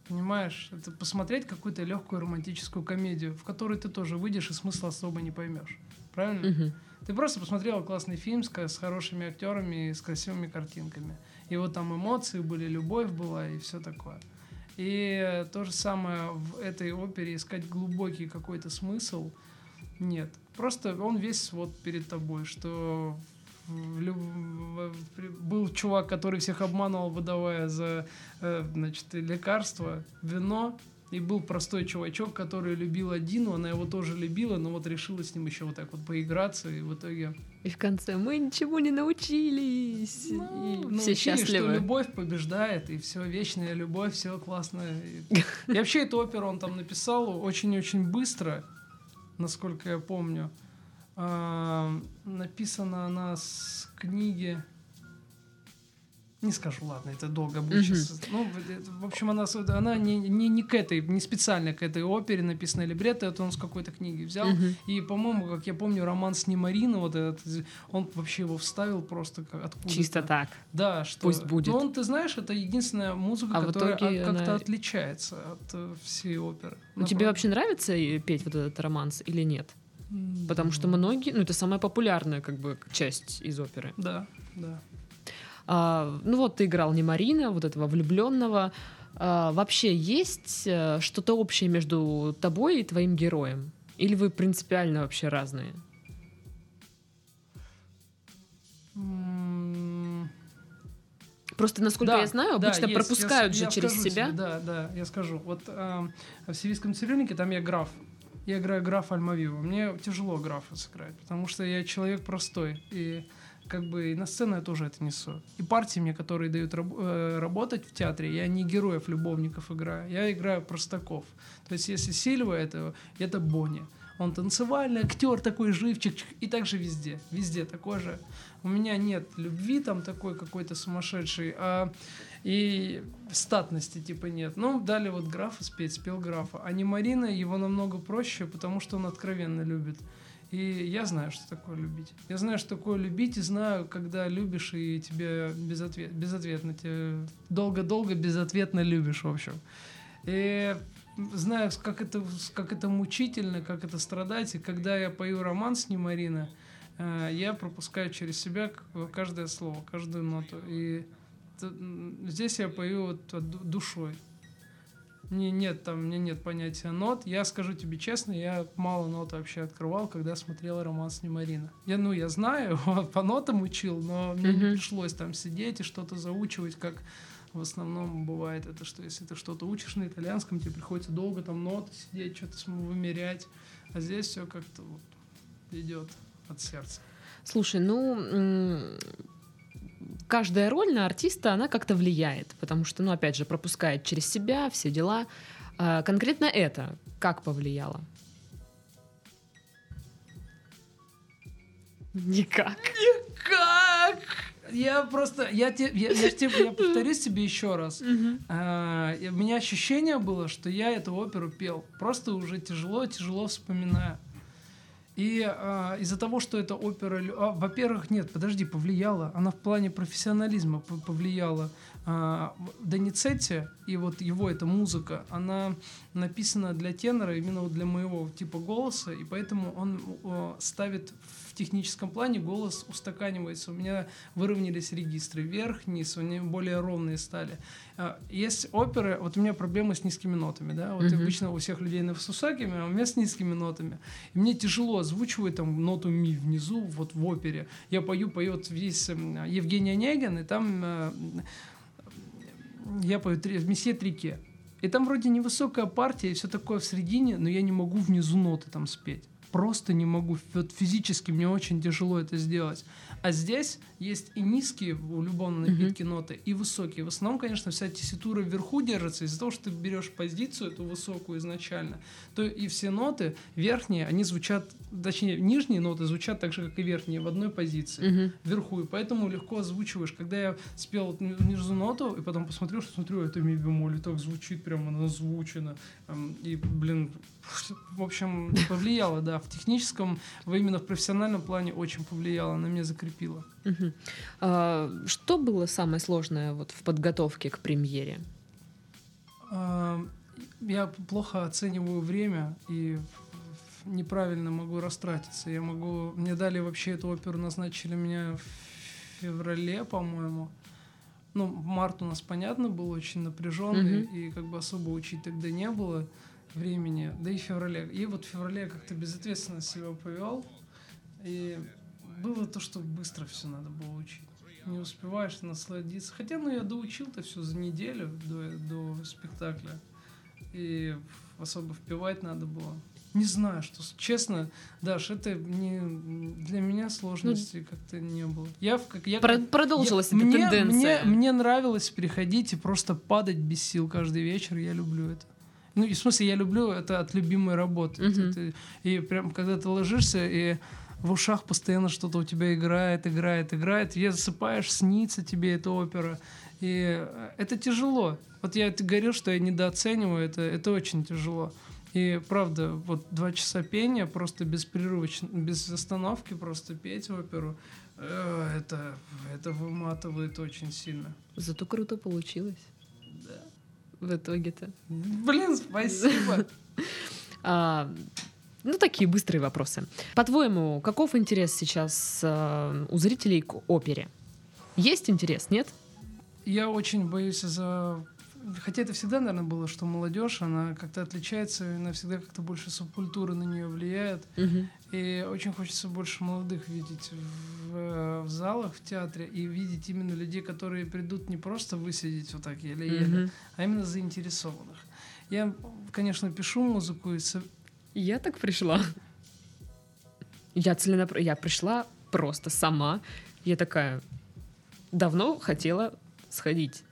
Понимаешь? Это посмотреть какую-то легкую романтическую комедию, в которой ты тоже выйдешь и смысла особо не поймешь. Правильно? Угу. Ты просто посмотрел классный фильм с, с хорошими актерами и с красивыми картинками. И вот там эмоции были, любовь была и все такое. И то же самое в этой опере искать глубокий какой-то смысл нет. Просто он весь вот перед тобой, что был чувак, который всех обманывал, выдавая за э, значит, лекарства, вино, И был простой чувачок, который любил Адину, она его тоже любила, но вот решила с ним еще вот так вот поиграться, и в итоге... И в конце мы ничего не научились. Ну, и все научились, счастливы. что любовь побеждает, и все, вечная любовь, все классно. И, и вообще эту оперу он там написал очень-очень быстро, насколько я помню. А, написана она с книги... Не скажу, ладно, это долго будет Мгм. сейчас. Ну, в общем, она, она не, не, не к этой, не специально к этой опере написана либретто, это он с какой-то книги взял. Мгм. И, по-моему, как я помню, роман с Немарина, вот этот, он вообще его вставил просто как откуда Чисто так. Да, что... Пусть будет. Но он, ты знаешь, это единственная музыка, А которая как-то она- отличается от э, всей оперы. Ну, тебе вообще нравится э, петь вот этот романс или нет? Потому что многие, ну это самая популярная как бы часть из оперы. Да, да. А, ну вот ты играл не Марина, вот этого влюбленного. А, вообще есть э, что-то общее между тобой и твоим героем? Или вы принципиально вообще разные? Просто, насколько да, я знаю, да, обычно есть. пропускают Я же я через скажу себя. да, да, я скажу. Вот э, в «Сирийском цирюльнике» там я граф. Я играю граф Альмавива. Мне тяжело графа сыграть, потому что я человек простой. И как бы и на сцену я тоже это несу. И партии мне, которые дают раб- э, работать в театре, я не героев, любовников играю. Я играю простаков. То есть если Сильва, это, это Бонни. Он танцевальный актер, такой живчик. чик, И также везде. Везде такой же. У меня нет любви там такой какой-то сумасшедший, а и статности типа нет. Ну, дали вот графа спеть, спел графа. А не Марина, его намного проще, потому что он откровенно любит. И я знаю, что такое любить. Я знаю, что такое любить, и знаю, когда любишь, и тебе безответ, безответно, тебе долго-долго безответно любишь, в общем. И знаю, как это, как это мучительно, как это страдать. И когда я пою роман с ним, Марина, э, я пропускаю через себя каждое слово, каждую ноту. И здесь я пою вот от ду- душой. Мне нет там, мне нет понятия нот. Я скажу тебе честно, я мало нот вообще открывал, когда смотрел роман с Немарина. Я, ну, я знаю, по нотам учил, но мне не пришлось там сидеть и что-то заучивать, как в основном бывает это, что если ты что-то учишь на итальянском, тебе приходится долго там ноты сидеть, что-то вымерять, а здесь все как-то вот идет от сердца. Слушай, ну каждая роль на артиста, она как-то влияет, потому что, ну, опять же, пропускает через себя все дела. А, конкретно это как повлияло? Никак. Как? Я просто, я, те, я, я, тебе- я повторюсь тебе еще раз. А, и у меня ощущение было, что я эту оперу пел. Просто уже тяжело-тяжело вспоминаю. И а, из-за того, что эта опера... а, во-первых, нет, подожди, повлияла. Она в плане профессионализма повлияла. А, Доницетти и вот его эта музыка, она написана для тенора, именно вот для моего типа голоса, и поэтому он о, ставит в техническом плане голос устаканивается. У меня выровнялись регистры вверх, низ, они более ровные стали. А, Есть оперы, вот у меня проблемы с низкими нотами, да, вот Мгм. обычно у всех людей с высокими, а у меня с низкими нотами. И мне тяжело озвучивать там ноту ми внизу, вот в опере. Я пою, поет весь эм, Евгений Онегин, и там э, я пою «Месье Трике». И там вроде невысокая партия и все такое в середине, но я не могу внизу ноты там спеть. Просто не могу. Вот физически мне очень тяжело это сделать. А здесь есть и низкие в любом напитке ноты, и высокие. В основном, конечно, вся тесситура вверху держится из-за того, что ты берешь позицию эту высокую изначально, то и все ноты верхние, они звучат, точнее, нижние ноты звучат так же, как и верхние, в одной позиции Мгм. вверху, и поэтому легко озвучиваешь. Когда я спел вот внизу ноту, и потом посмотрел, что смотрю, это ми бемоль, и так звучит прямо назвучено. И, блин, в общем, повлияло, да, в техническом, именно в профессиональном плане очень повлияло, она меня закрепила. Мгм. А, Что было самое сложное вот в подготовке к премьере? А, Я плохо оцениваю время и неправильно могу растратиться. Я могу... Мне дали вообще эту оперу, назначили меня в феврале, по-моему. Ну, март у нас, понятно, был очень напряженный, Мгм. и как бы особо учить тогда не было времени. Да и в феврале. И вот в феврале я как-то безответственно себя повел. И было то, что быстро все надо было учить. Не успеваешь насладиться. Хотя, ну, я доучил-то все за неделю до, до спектакля. и особо впивать надо было. Не знаю, что честно, Даш, это не для меня сложности ну, как-то не было. Я как я про- продолжилась я, эта мне, тенденция. Мне, мне нравилось приходить и просто падать без сил каждый вечер. Я люблю это. Ну, и в смысле, я люблю это от любимой работы. Uh-huh. Это, и прям когда ты ложишься и в ушах постоянно что-то у тебя играет, играет, играет, и засыпаешь, снится тебе эта опера. И это тяжело. Вот я говорил, что я недооцениваю это, это очень тяжело. И правда, вот два часа пения просто беспрерывно, без остановки просто петь оперу, э, это, это выматывает очень сильно. Зато круто получилось. Да. В итоге-то. Блин, спасибо. ну, такие быстрые вопросы. По-твоему, каков интерес сейчас э, у зрителей к опере? Есть интерес, нет? Я очень боюсь за хотя это всегда, наверное, было, что молодежь, она как-то отличается, она всегда как-то больше субкультуры на нее влияет. Угу. И очень хочется больше молодых видеть в, в залах, в театре, и видеть именно людей, которые придут не просто высидеть вот так еле-еле, угу. а именно заинтересованных. Я, конечно, пишу музыку и... Я так пришла. Я целенапр... Я пришла просто сама. Я такая давно хотела сходить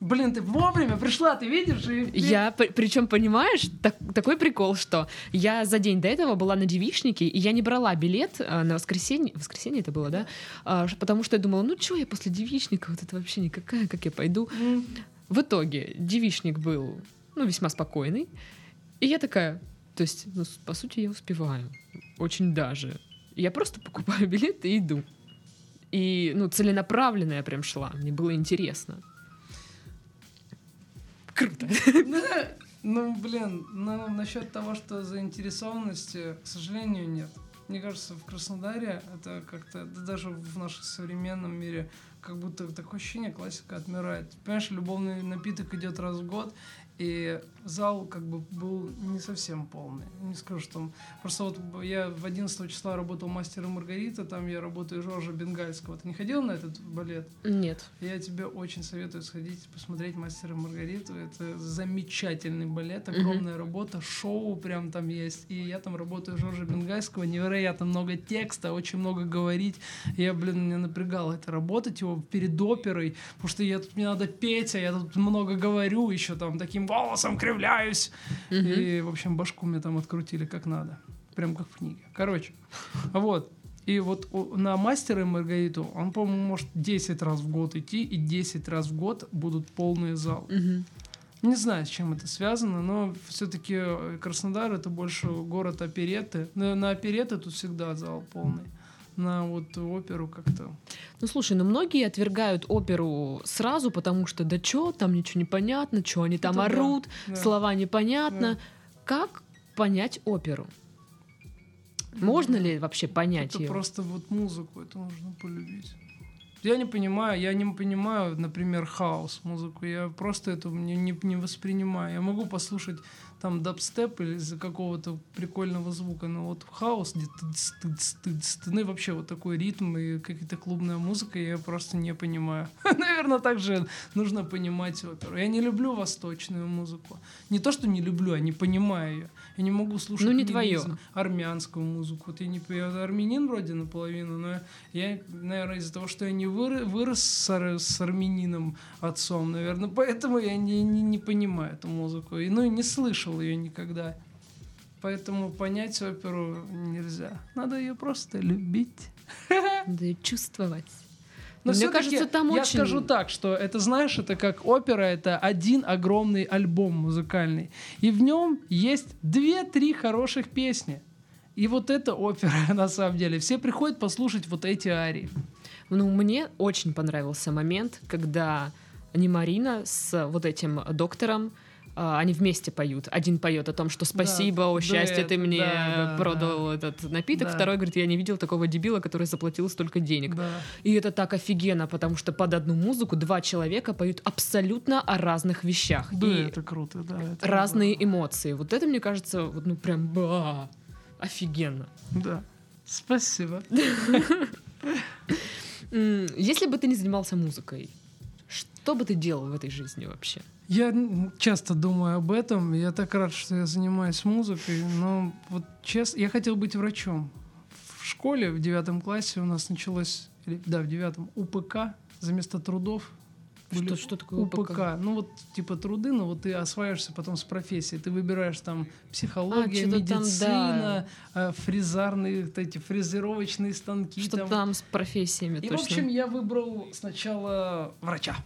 Блин, ты вовремя пришла, ты видишь? И... Я, причем, понимаешь, так, такой прикол, что я за день до этого была на девичнике, и я не брала билет а, на воскресенье, воскресенье это было, да? А, потому что я думала, ну что я после девичника, вот это вообще никакая, как я пойду. Mm. В итоге девичник был, ну, весьма спокойный, и я такая, то есть, ну, по сути, я успеваю, очень даже. Я просто покупаю билет и иду. И, ну, целенаправленно я прям шла, мне было интересно. Круто. Ну, блин, ну, насчет того, что заинтересованности, к сожалению, нет. Мне кажется, в Краснодаре это как-то, да даже в нашем современном мире, как будто такое ощущение, классика отмирает. Понимаешь, любовный напиток идет раз в год, и зал как бы был не совсем полный. Не скажу, что там... Просто вот я в 11 числа работал мастером Маргарита, там я работаю Жоржа Бенгальского. Ты не ходил на этот балет? Нет. Я тебе очень советую сходить, посмотреть мастера Маргариту. Это замечательный балет, огромная mm-hmm. работа, шоу прям там есть. И я там работаю Жоржа Бенгальского, невероятно много текста, очень много говорить. Я, блин, меня напрягало это работать его перед оперой, потому что я тут, мне надо петь, а я тут много говорю еще там таким голосом кривляюсь. Угу. И, в общем, башку мне там открутили как надо. Прям как в книге. Короче, вот. И вот на мастера Маргариту он, по-моему, может 10 раз в год идти, и 10 раз в год будут полные залы. Угу. Не знаю, с чем это связано, но все-таки Краснодар это больше город опереты. На, на опереты тут всегда зал полный на вот оперу как-то. Ну слушай, ну многие отвергают оперу сразу, потому что да чё, там ничего не понятно, чё они там Это орут, да, слова непонятно. Да. Как понять оперу? Можно ли вообще понять это ее? просто вот музыку, это нужно полюбить. Я не понимаю, я не понимаю, например, хаос музыку. Я просто это не, не, не воспринимаю. Я могу послушать там дабстеп или из-за какого-то прикольного звука, но вот хаос, где тыц, тыц, тыц, ну и вообще вот такой ритм и какая-то клубная музыка я просто не понимаю. Наверное, также нужно понимать оперу. Я не люблю восточную музыку. Не то, что не люблю, а не понимаю ее. Я не могу слушать ну, не твое. армянскую музыку. Вот я не я армянин вроде наполовину, но я, наверное, из-за того, что я не вырос, вырос с, ар, с армянином отцом, наверное, поэтому я не, не, не понимаю эту музыку. И, ну и не слышал ее никогда. Поэтому понять оперу нельзя. Надо ее просто любить. Надо ее чувствовать. Но Мне кажется, там я очень... скажу так, что это, знаешь, это как опера, это один огромный альбом музыкальный. И в нем есть две-три хороших песни. И вот это опера, на самом деле. Все приходят послушать вот эти арии. Ну, мне очень понравился момент, когда не Марина с вот этим доктором они вместе поют. Один поет о том, что спасибо, да, о счастье, ты мне да, продал да. этот напиток. Да. Второй говорит, я не видел такого дебила, который заплатил столько денег. Да. И это так офигенно, потому что под одну музыку два человека поют абсолютно о разных вещах. Да, и это круто, да. Это разные круто. эмоции. Вот это, мне кажется, вот, ну прям ба, офигенно. Да. Спасибо. Если бы ты не занимался музыкой, Что бы ты делал в этой жизни вообще? Я часто думаю об этом. Я так рад, что я занимаюсь музыкой. Но вот честно, я хотел быть врачом. В школе в девятом классе у нас началось, да, в девятом УПК за место трудов. Были Что, что такое УПК? Ну вот типа труды, но вот ты осваиваешься потом с профессией. Ты выбираешь там психология, А, что-то там, медицина, э, фрезарные, вот эти фрезеровочные станки. Что там. там с профессиями И, точно? в общем, я выбрал сначала врача.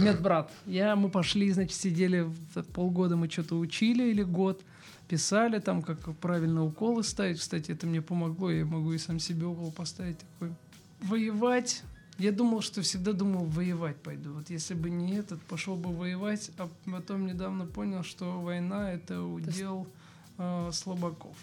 Медбрат. Я, мы пошли, значит, сидели полгода, мы что-то учили или год, писали там, как правильно уколы ставить. Кстати, это мне помогло, я могу и сам себе укол поставить такой. Воевать. Я думал, что всегда думал, воевать пойду. Вот если бы не этот, пошел бы воевать, а потом недавно понял, что война это удел э, слабаков.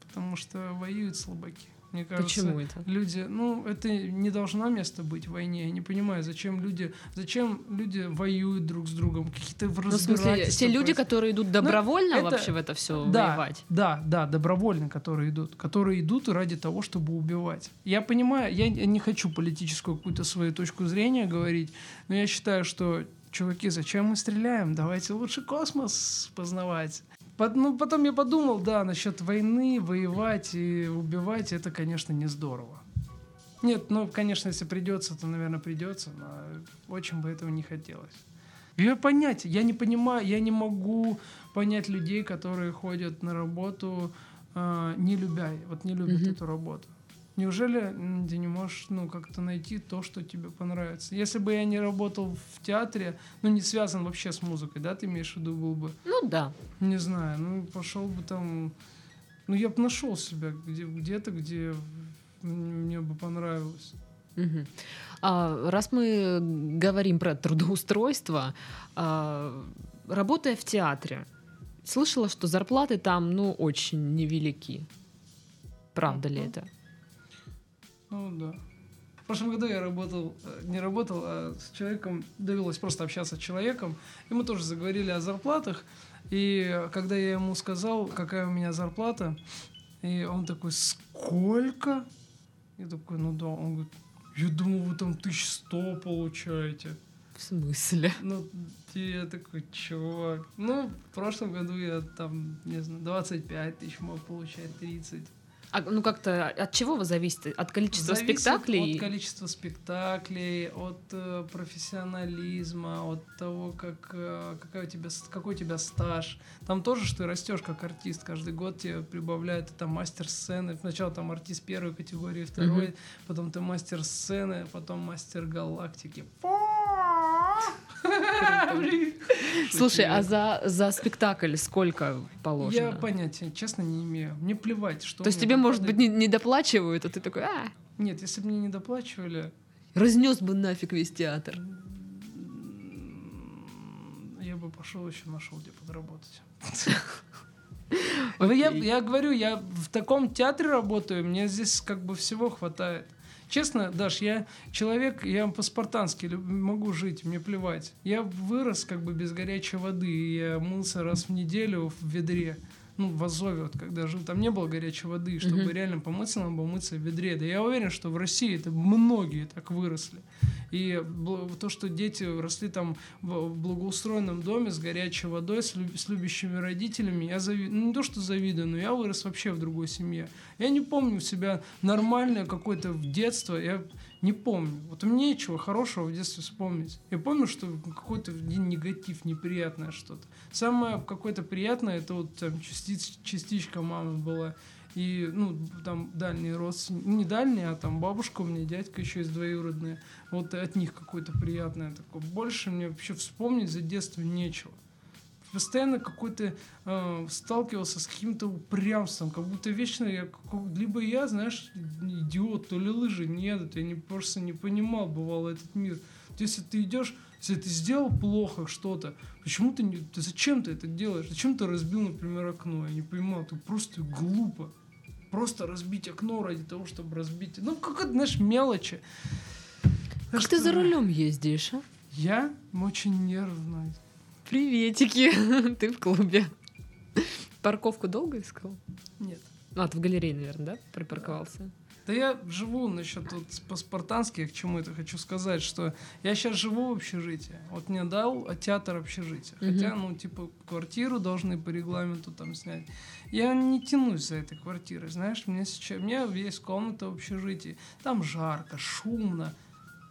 Потому что воюют слабаки. Мне кажется, Почему это? люди, ну, это не должно место быть в войне. Я не понимаю, зачем люди, зачем люди воюют друг с другом, какие-то в Ну, в смысле, те люди, которые идут добровольно это- вообще в это все да, воевать? Да, да, добровольно, которые идут, которые идут ради того, чтобы убивать. Я понимаю, я не хочу политическую какую-то свою точку зрения говорить, но я считаю, что чуваки, зачем мы стреляем? Давайте лучше космос познавать. Ну, потом я подумал, да, насчет войны, воевать и убивать, это, конечно, не здорово. Нет, ну, конечно, если придется, то, наверное, придется, но очень бы этого не хотелось. Я понять, я не понимаю, я не могу понять людей, которые ходят на работу, э, не любя, вот не любят Мгм. эту работу. Неужели ты не можешь, ну, как-то найти то, что тебе понравится? Если бы я не работал в театре, ну, не связан вообще с музыкой, да, ты имеешь в виду, был бы, Ну да. не знаю, ну, пошел бы там, ну, я бы нашел себя где- где-то, где мне бы понравилось. А, раз мы говорим про трудоустройство, а, работая в театре, слышала, что зарплаты там, ну, очень невелики. Правда ли это? Ну да. В прошлом году я работал, э, не работал, а с человеком, довелось просто общаться с человеком, и мы тоже заговорили о зарплатах, и когда я ему сказал, какая у меня зарплата, и он такой, сколько? Я такой, ну да, он говорит, я думал, вы там тысяч сто получаете. В смысле? Ну, я такой, чувак. Ну, в прошлом году я там, не знаю, 25 тысяч мог получать, 30. А, ну как-то от чего вы зависите? От количества Зависит спектаклей? От количества спектаклей, от э, профессионализма, от того, как, э, какая у тебя, какой у тебя стаж. Там тоже, что ты растешь как артист. Каждый год тебе прибавляют, там мастер сцены. Сначала там артист первой категории, второй, Мгм. потом ты мастер сцены, потом мастер галактики. Слушай, а за, за спектакль сколько положено? Я понятия, честно, не имею. Мне плевать, что То есть тебе, может быть, не, не доплачивают, а ты такой, а, Нет, если бы мне не доплачивали, разнес бы нафиг весь театр. я бы пошел еще нашел, где подработать. Ну, я говорю, я в таком театре работаю, мне здесь как бы всего хватает. Честно, Даш, я человек, я по-спартански могу жить, мне плевать. Я вырос как бы без горячей воды, и я мылся раз в неделю в ведре. Ну, в Азове, вот когда жил, там не было горячей воды, чтобы Мгм. реально помыться, надо было мыться в ведре. Да я уверен, что в России это многие так выросли. И то, что дети росли там в благоустроенном доме с горячей водой, с, люб- с любящими родителями, я зави... ну, не то, что завидую, но я вырос вообще в другой семье. Я не помню себя нормальное какое-то детство, я не помню. Вот мне нечего хорошего в детстве вспомнить. Я помню, что какой-то негатив, неприятное что-то. Самое какое-то приятное, это вот там частиц- частичка мамы была. И, ну, там дальние родственники, не дальние, а там бабушка у меня, дядька еще есть двоюродные. Вот от них какое-то приятное такое. Больше мне вообще вспомнить за детство нечего. Постоянно какой-то э, сталкивался с каким-то упрямством, как будто вечно я, как- либо я, знаешь, идиот, то ли лыжи не едут, я не, просто не понимал, бывало, этот мир. Если ты идешь, если ты сделал плохо что-то, почему ты не, ты зачем ты это делаешь? Зачем ты разбил, например, окно? Я не понимал, ты просто глупо. Просто разбить окно ради того, чтобы разбить. Ну, как это, знаешь, мелочи. Как ты за что рулем ездишь, а? Я очень нервный. Приветики, ты в клубе. Парковку долго искал? Нет. А, ты в галерее, наверное, да, припарковался? Да я живу насчет вот по-спартански, к чему это хочу сказать, что я сейчас живу в общежитии. Вот мне дал а театр общежития. Мгм. Хотя, ну, типа, квартиру должны по регламенту там снять. Я не тянусь за этой квартирой, знаешь, мне сейчас, у меня есть комната в общежитии, там жарко, шумно.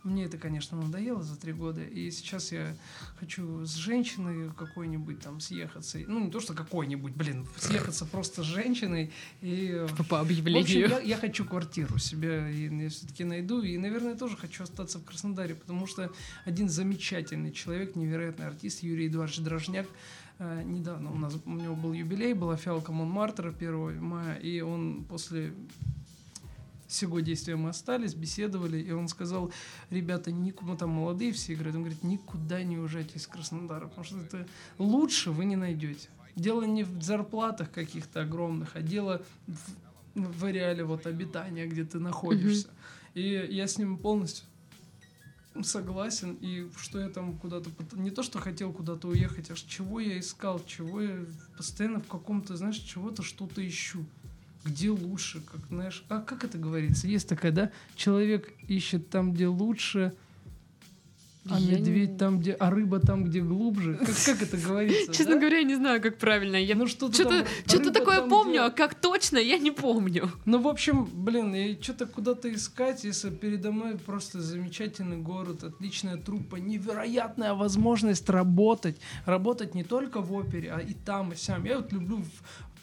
Мне это, конечно, надоело за три года, и сейчас я хочу с женщиной какой-нибудь там съехаться. Ну, не то, что какой-нибудь, блин, съехаться просто с женщиной и По в общем, объявлению. я, я хочу квартиру себе, и я все-таки найду. И, наверное, тоже хочу остаться в Краснодаре, потому что один замечательный человек, невероятный артист Юрий Эдуардович Дрожняк, э, недавно у нас у него был юбилей, была фиалка Монмартра 1 мая, и он после всего действия мы остались, беседовали, и он сказал, ребята, никуда там молодые все играют, он говорит, никуда не уезжайте из Краснодара, потому что это лучше вы не найдете. Дело не в зарплатах каких-то огромных, а дело в, в ареале вот обитания, где ты находишься. И я с ним полностью согласен. И что я там куда-то... Не то, что хотел куда-то уехать, а чего я искал, чего я постоянно в каком-то, знаешь, чего-то что-то ищу. Где лучше, как, знаешь... А как это говорится? Есть такая, да? Человек ищет там, где лучше, а Я медведь не- там, где... А рыба там, где глубже. Как, как это говорится? Честно да? говоря, я не знаю, как правильно. Я Ну что-то что-то там, что-то рыба такое там, помню, где- а как точно, я не помню. Ну, в общем, блин, и что-то куда-то искать, если передо мной просто замечательный город, отличная труппа, невероятная возможность работать. Работать не только в опере, а и там, и сям. Я вот люблю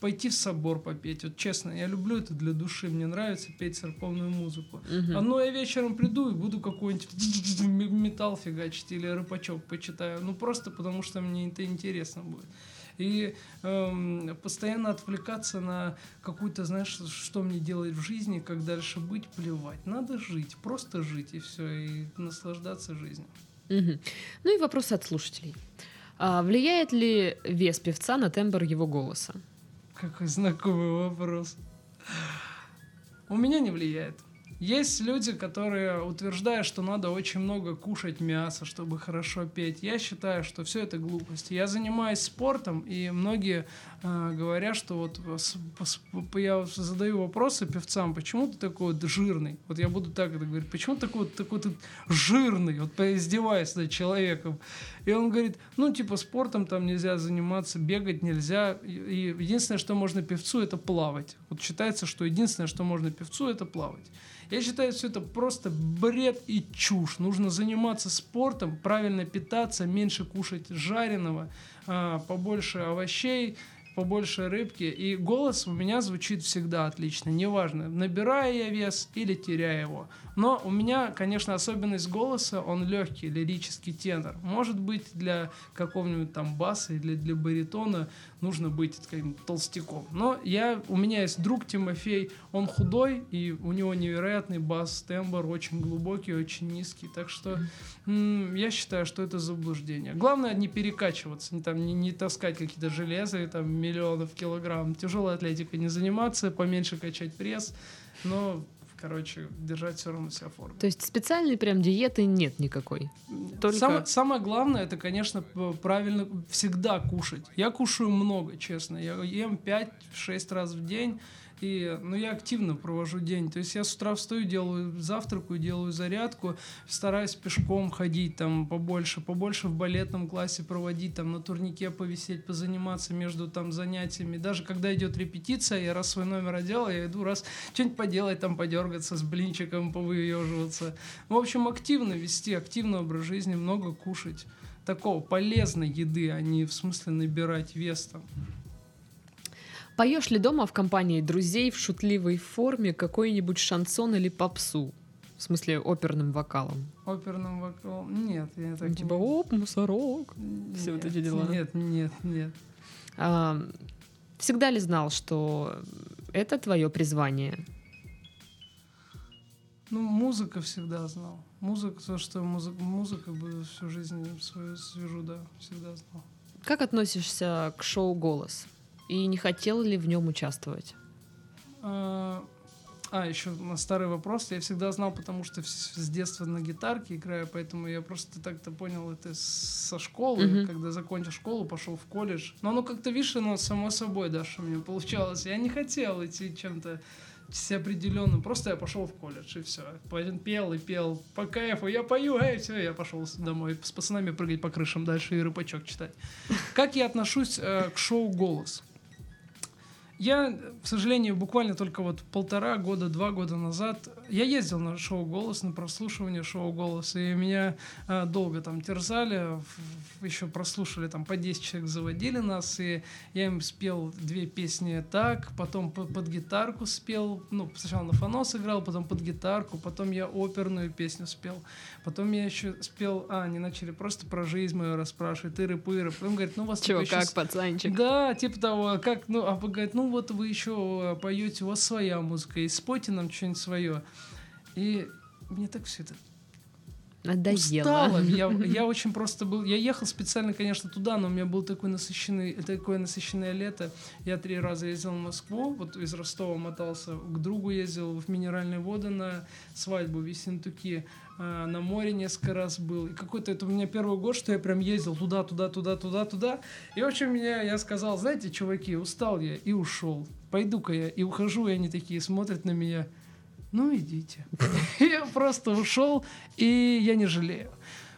пойти в собор попеть, вот честно, я люблю это для души, мне нравится петь церковную музыку. Мгм. А ну я вечером приду и буду какой-нибудь металл фигачить или рыбачок почитаю. Ну просто потому что мне это интересно будет. И эм, постоянно отвлекаться на какую-то, знаешь, что мне делать в жизни, как дальше быть, плевать. Надо жить, просто жить и все, и наслаждаться жизнью. Мгм. Ну и вопрос от слушателей. А влияет ли вес певца на тембр его голоса? Какой знакомый вопрос. У меня не влияет. Есть люди, которые утверждают, что надо очень много кушать мяса, чтобы хорошо петь. Я считаю, что все это глупости. Я занимаюсь спортом, и многие э, говорят, что вот я задаю вопросы певцам, почему ты такой вот жирный? Вот я буду так это говорить, почему такой, вот- такой ты жирный? Вот поиздеваясь над человеком. И он говорит, ну, типа, спортом там нельзя заниматься, бегать нельзя. И единственное, что можно певцу, это плавать. Вот считается, что единственное, что можно певцу, это плавать. Я считаю, все это просто бред и чушь. Нужно заниматься спортом, правильно питаться, меньше кушать жареного, а, побольше овощей, побольше рыбки. И голос у меня звучит всегда отлично. Неважно, набирая я вес или теряя его. Но у меня, конечно, особенность голоса, он легкий, лирический тенор. Может быть, для какого-нибудь там баса или для баритона нужно быть таким толстяком. Но я, у меня есть друг Тимофей, он худой, и у него невероятный бас, тембр очень глубокий, очень низкий. Так что я считаю, что это заблуждение. Главное не перекачиваться, не, там, не, не таскать какие-то железа и там миллионов килограмм. Тяжелой атлетикой не заниматься, поменьше качать пресс, но короче, держать все равно себя в форме. То есть специальной прям диеты нет никакой. Только- Самое, самое главное, это, конечно, правильно всегда кушать. Я кушаю много, честно. Я ем 5-6 раз в день. И, ну, я активно провожу день. То есть я с утра встаю, делаю завтраку, делаю зарядку, стараюсь пешком ходить там побольше, побольше в балетном классе проводить, там на турнике повисеть, позаниматься между там занятиями. Даже когда идет репетиция, я раз свой номер одел, я иду раз что-нибудь поделать, там подергаться с блинчиком, повыеживаться. В общем, активно вести, активный образ жизни, много кушать. Такого полезной еды, а не в смысле набирать вес там. Поешь ли дома в компании друзей в шутливой форме какой-нибудь шансон или попсу? В смысле, оперным вокалом. Оперным вокалом? Нет, я так типа, оп, мусорок. Нет, все вот эти дела. Нет, нет, нет. А, всегда ли знал, что это твое призвание? Ну, музыка всегда знал. Музыка, то, что музыка, музыка всю жизнь свою свяжу, да, всегда знал. Как относишься к шоу «Голос»? И не хотел ли в нем участвовать? А, а, еще на старый вопрос. Я всегда знал, потому что с детства на гитарке играю, поэтому я просто так-то понял это со школы. Мгм. Когда закончил школу, пошел в колледж. Но оно как-то, видишь, оно само собой, да, что мне получалось. Я не хотел идти чем-то с определенным. Просто я пошел в колледж, и все. Пел и пел по кайфу. Я пою, эй, все, я пошел домой с пацанами прыгать по крышам дальше и рыбачок читать. Как я отношусь э, к шоу «Голос»? Я, к сожалению, буквально только вот полтора года, два года назад я ездил на шоу «Голос», на прослушивание шоу «Голос», и меня э, долго там терзали, еще прослушали, там по 10 человек заводили нас, и я им спел две песни так, потом под, гитарку спел, ну, сначала на фонос играл, потом под гитарку, потом я оперную песню спел, потом я еще спел, а, они начали просто про жизнь мою расспрашивать, тыры-пыры, потом говорят, ну, у вас... Чего, как, пацанчик? Да, типа того, как, ну, а говорят, ну, вот вы еще поете, у вас своя музыка, и спойте нам что-нибудь свое. И мне так все это Надоело. устало. Я, я очень просто был... Я ехал специально, конечно, туда, но у меня был такой насыщенный, такое насыщенное лето. Я три раза ездил в Москву, вот из Ростова мотался, к другу ездил в Минеральные воды на свадьбу в Ессентуки, а, на море несколько раз был. И какой-то это у меня первый год, что я прям ездил туда, туда, туда, туда, туда. И, в общем, меня, я сказал, знаете, чуваки, устал я и ушел. Пойду-ка я. И ухожу, и они такие смотрят на меня ну идите. Я просто ушел, и я не жалею.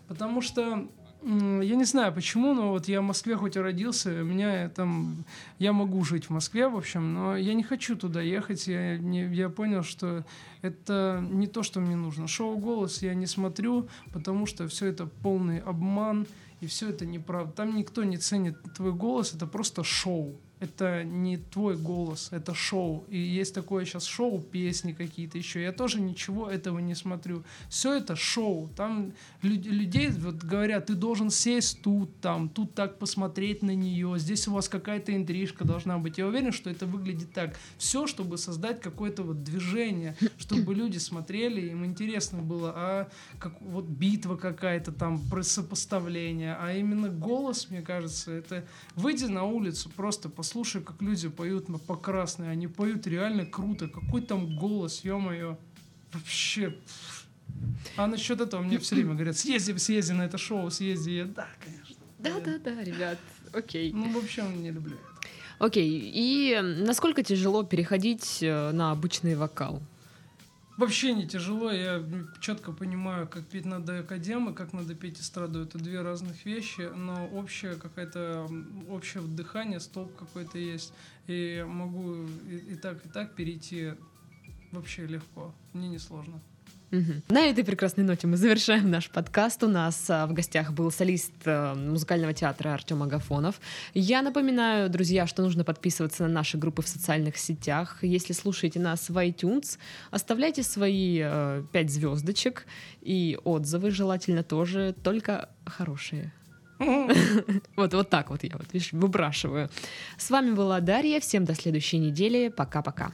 Потому что я не знаю почему, но вот я в Москве хоть и родился, у меня там, я могу жить в Москве, в общем, но я не хочу туда ехать. Я, не, я понял, что это не то, что мне нужно. Шоу «Голос» я не смотрю, потому что все это полный обман, и все это неправда. Там никто не ценит твой голос, это просто шоу это не твой голос, это шоу. И есть такое сейчас шоу, песни какие-то еще. Я тоже ничего этого не смотрю. Все это шоу. Там люд, людей вот говорят, ты должен сесть тут, там, тут так посмотреть на нее. Здесь у вас какая-то интрижка должна быть. Я уверен, что это выглядит так. Все, чтобы создать какое-то вот движение, чтобы люди смотрели, им интересно было, а как вот битва какая-то там, сопоставление. А именно голос, мне кажется, это выйди на улицу, просто посмотри послушай, как люди поют на по красной. Они поют реально круто. Какой там голос, ё-моё. Вообще. А насчет этого мне все время говорят, съезди, съезди на это шоу, съезди. Я, да, конечно. Да, да, да, ребят, окей. Ну, вообще, не люблю это. Окей, и насколько тяжело переходить э, на обычный вокал? Вообще не тяжело, я четко понимаю, как петь надо академы, как надо петь эстраду. Это две разных вещи, но общее какое-то общее дыхание, столб какой-то есть. И могу и, и так, и так перейти вообще легко. Мне не сложно. Угу. На этой прекрасной ноте мы завершаем наш подкаст. У нас а, в гостях был солист а, музыкального театра Артем Агафонов. Я напоминаю, друзья, что нужно подписываться на наши группы в социальных сетях. Если слушаете нас в iTunes, оставляйте свои а, пять звездочек и отзывы, желательно тоже, только хорошие. Вот, вот так вот я вот, видишь, выбрашиваю. С вами была Дарья. Всем до следующей недели. Пока-пока.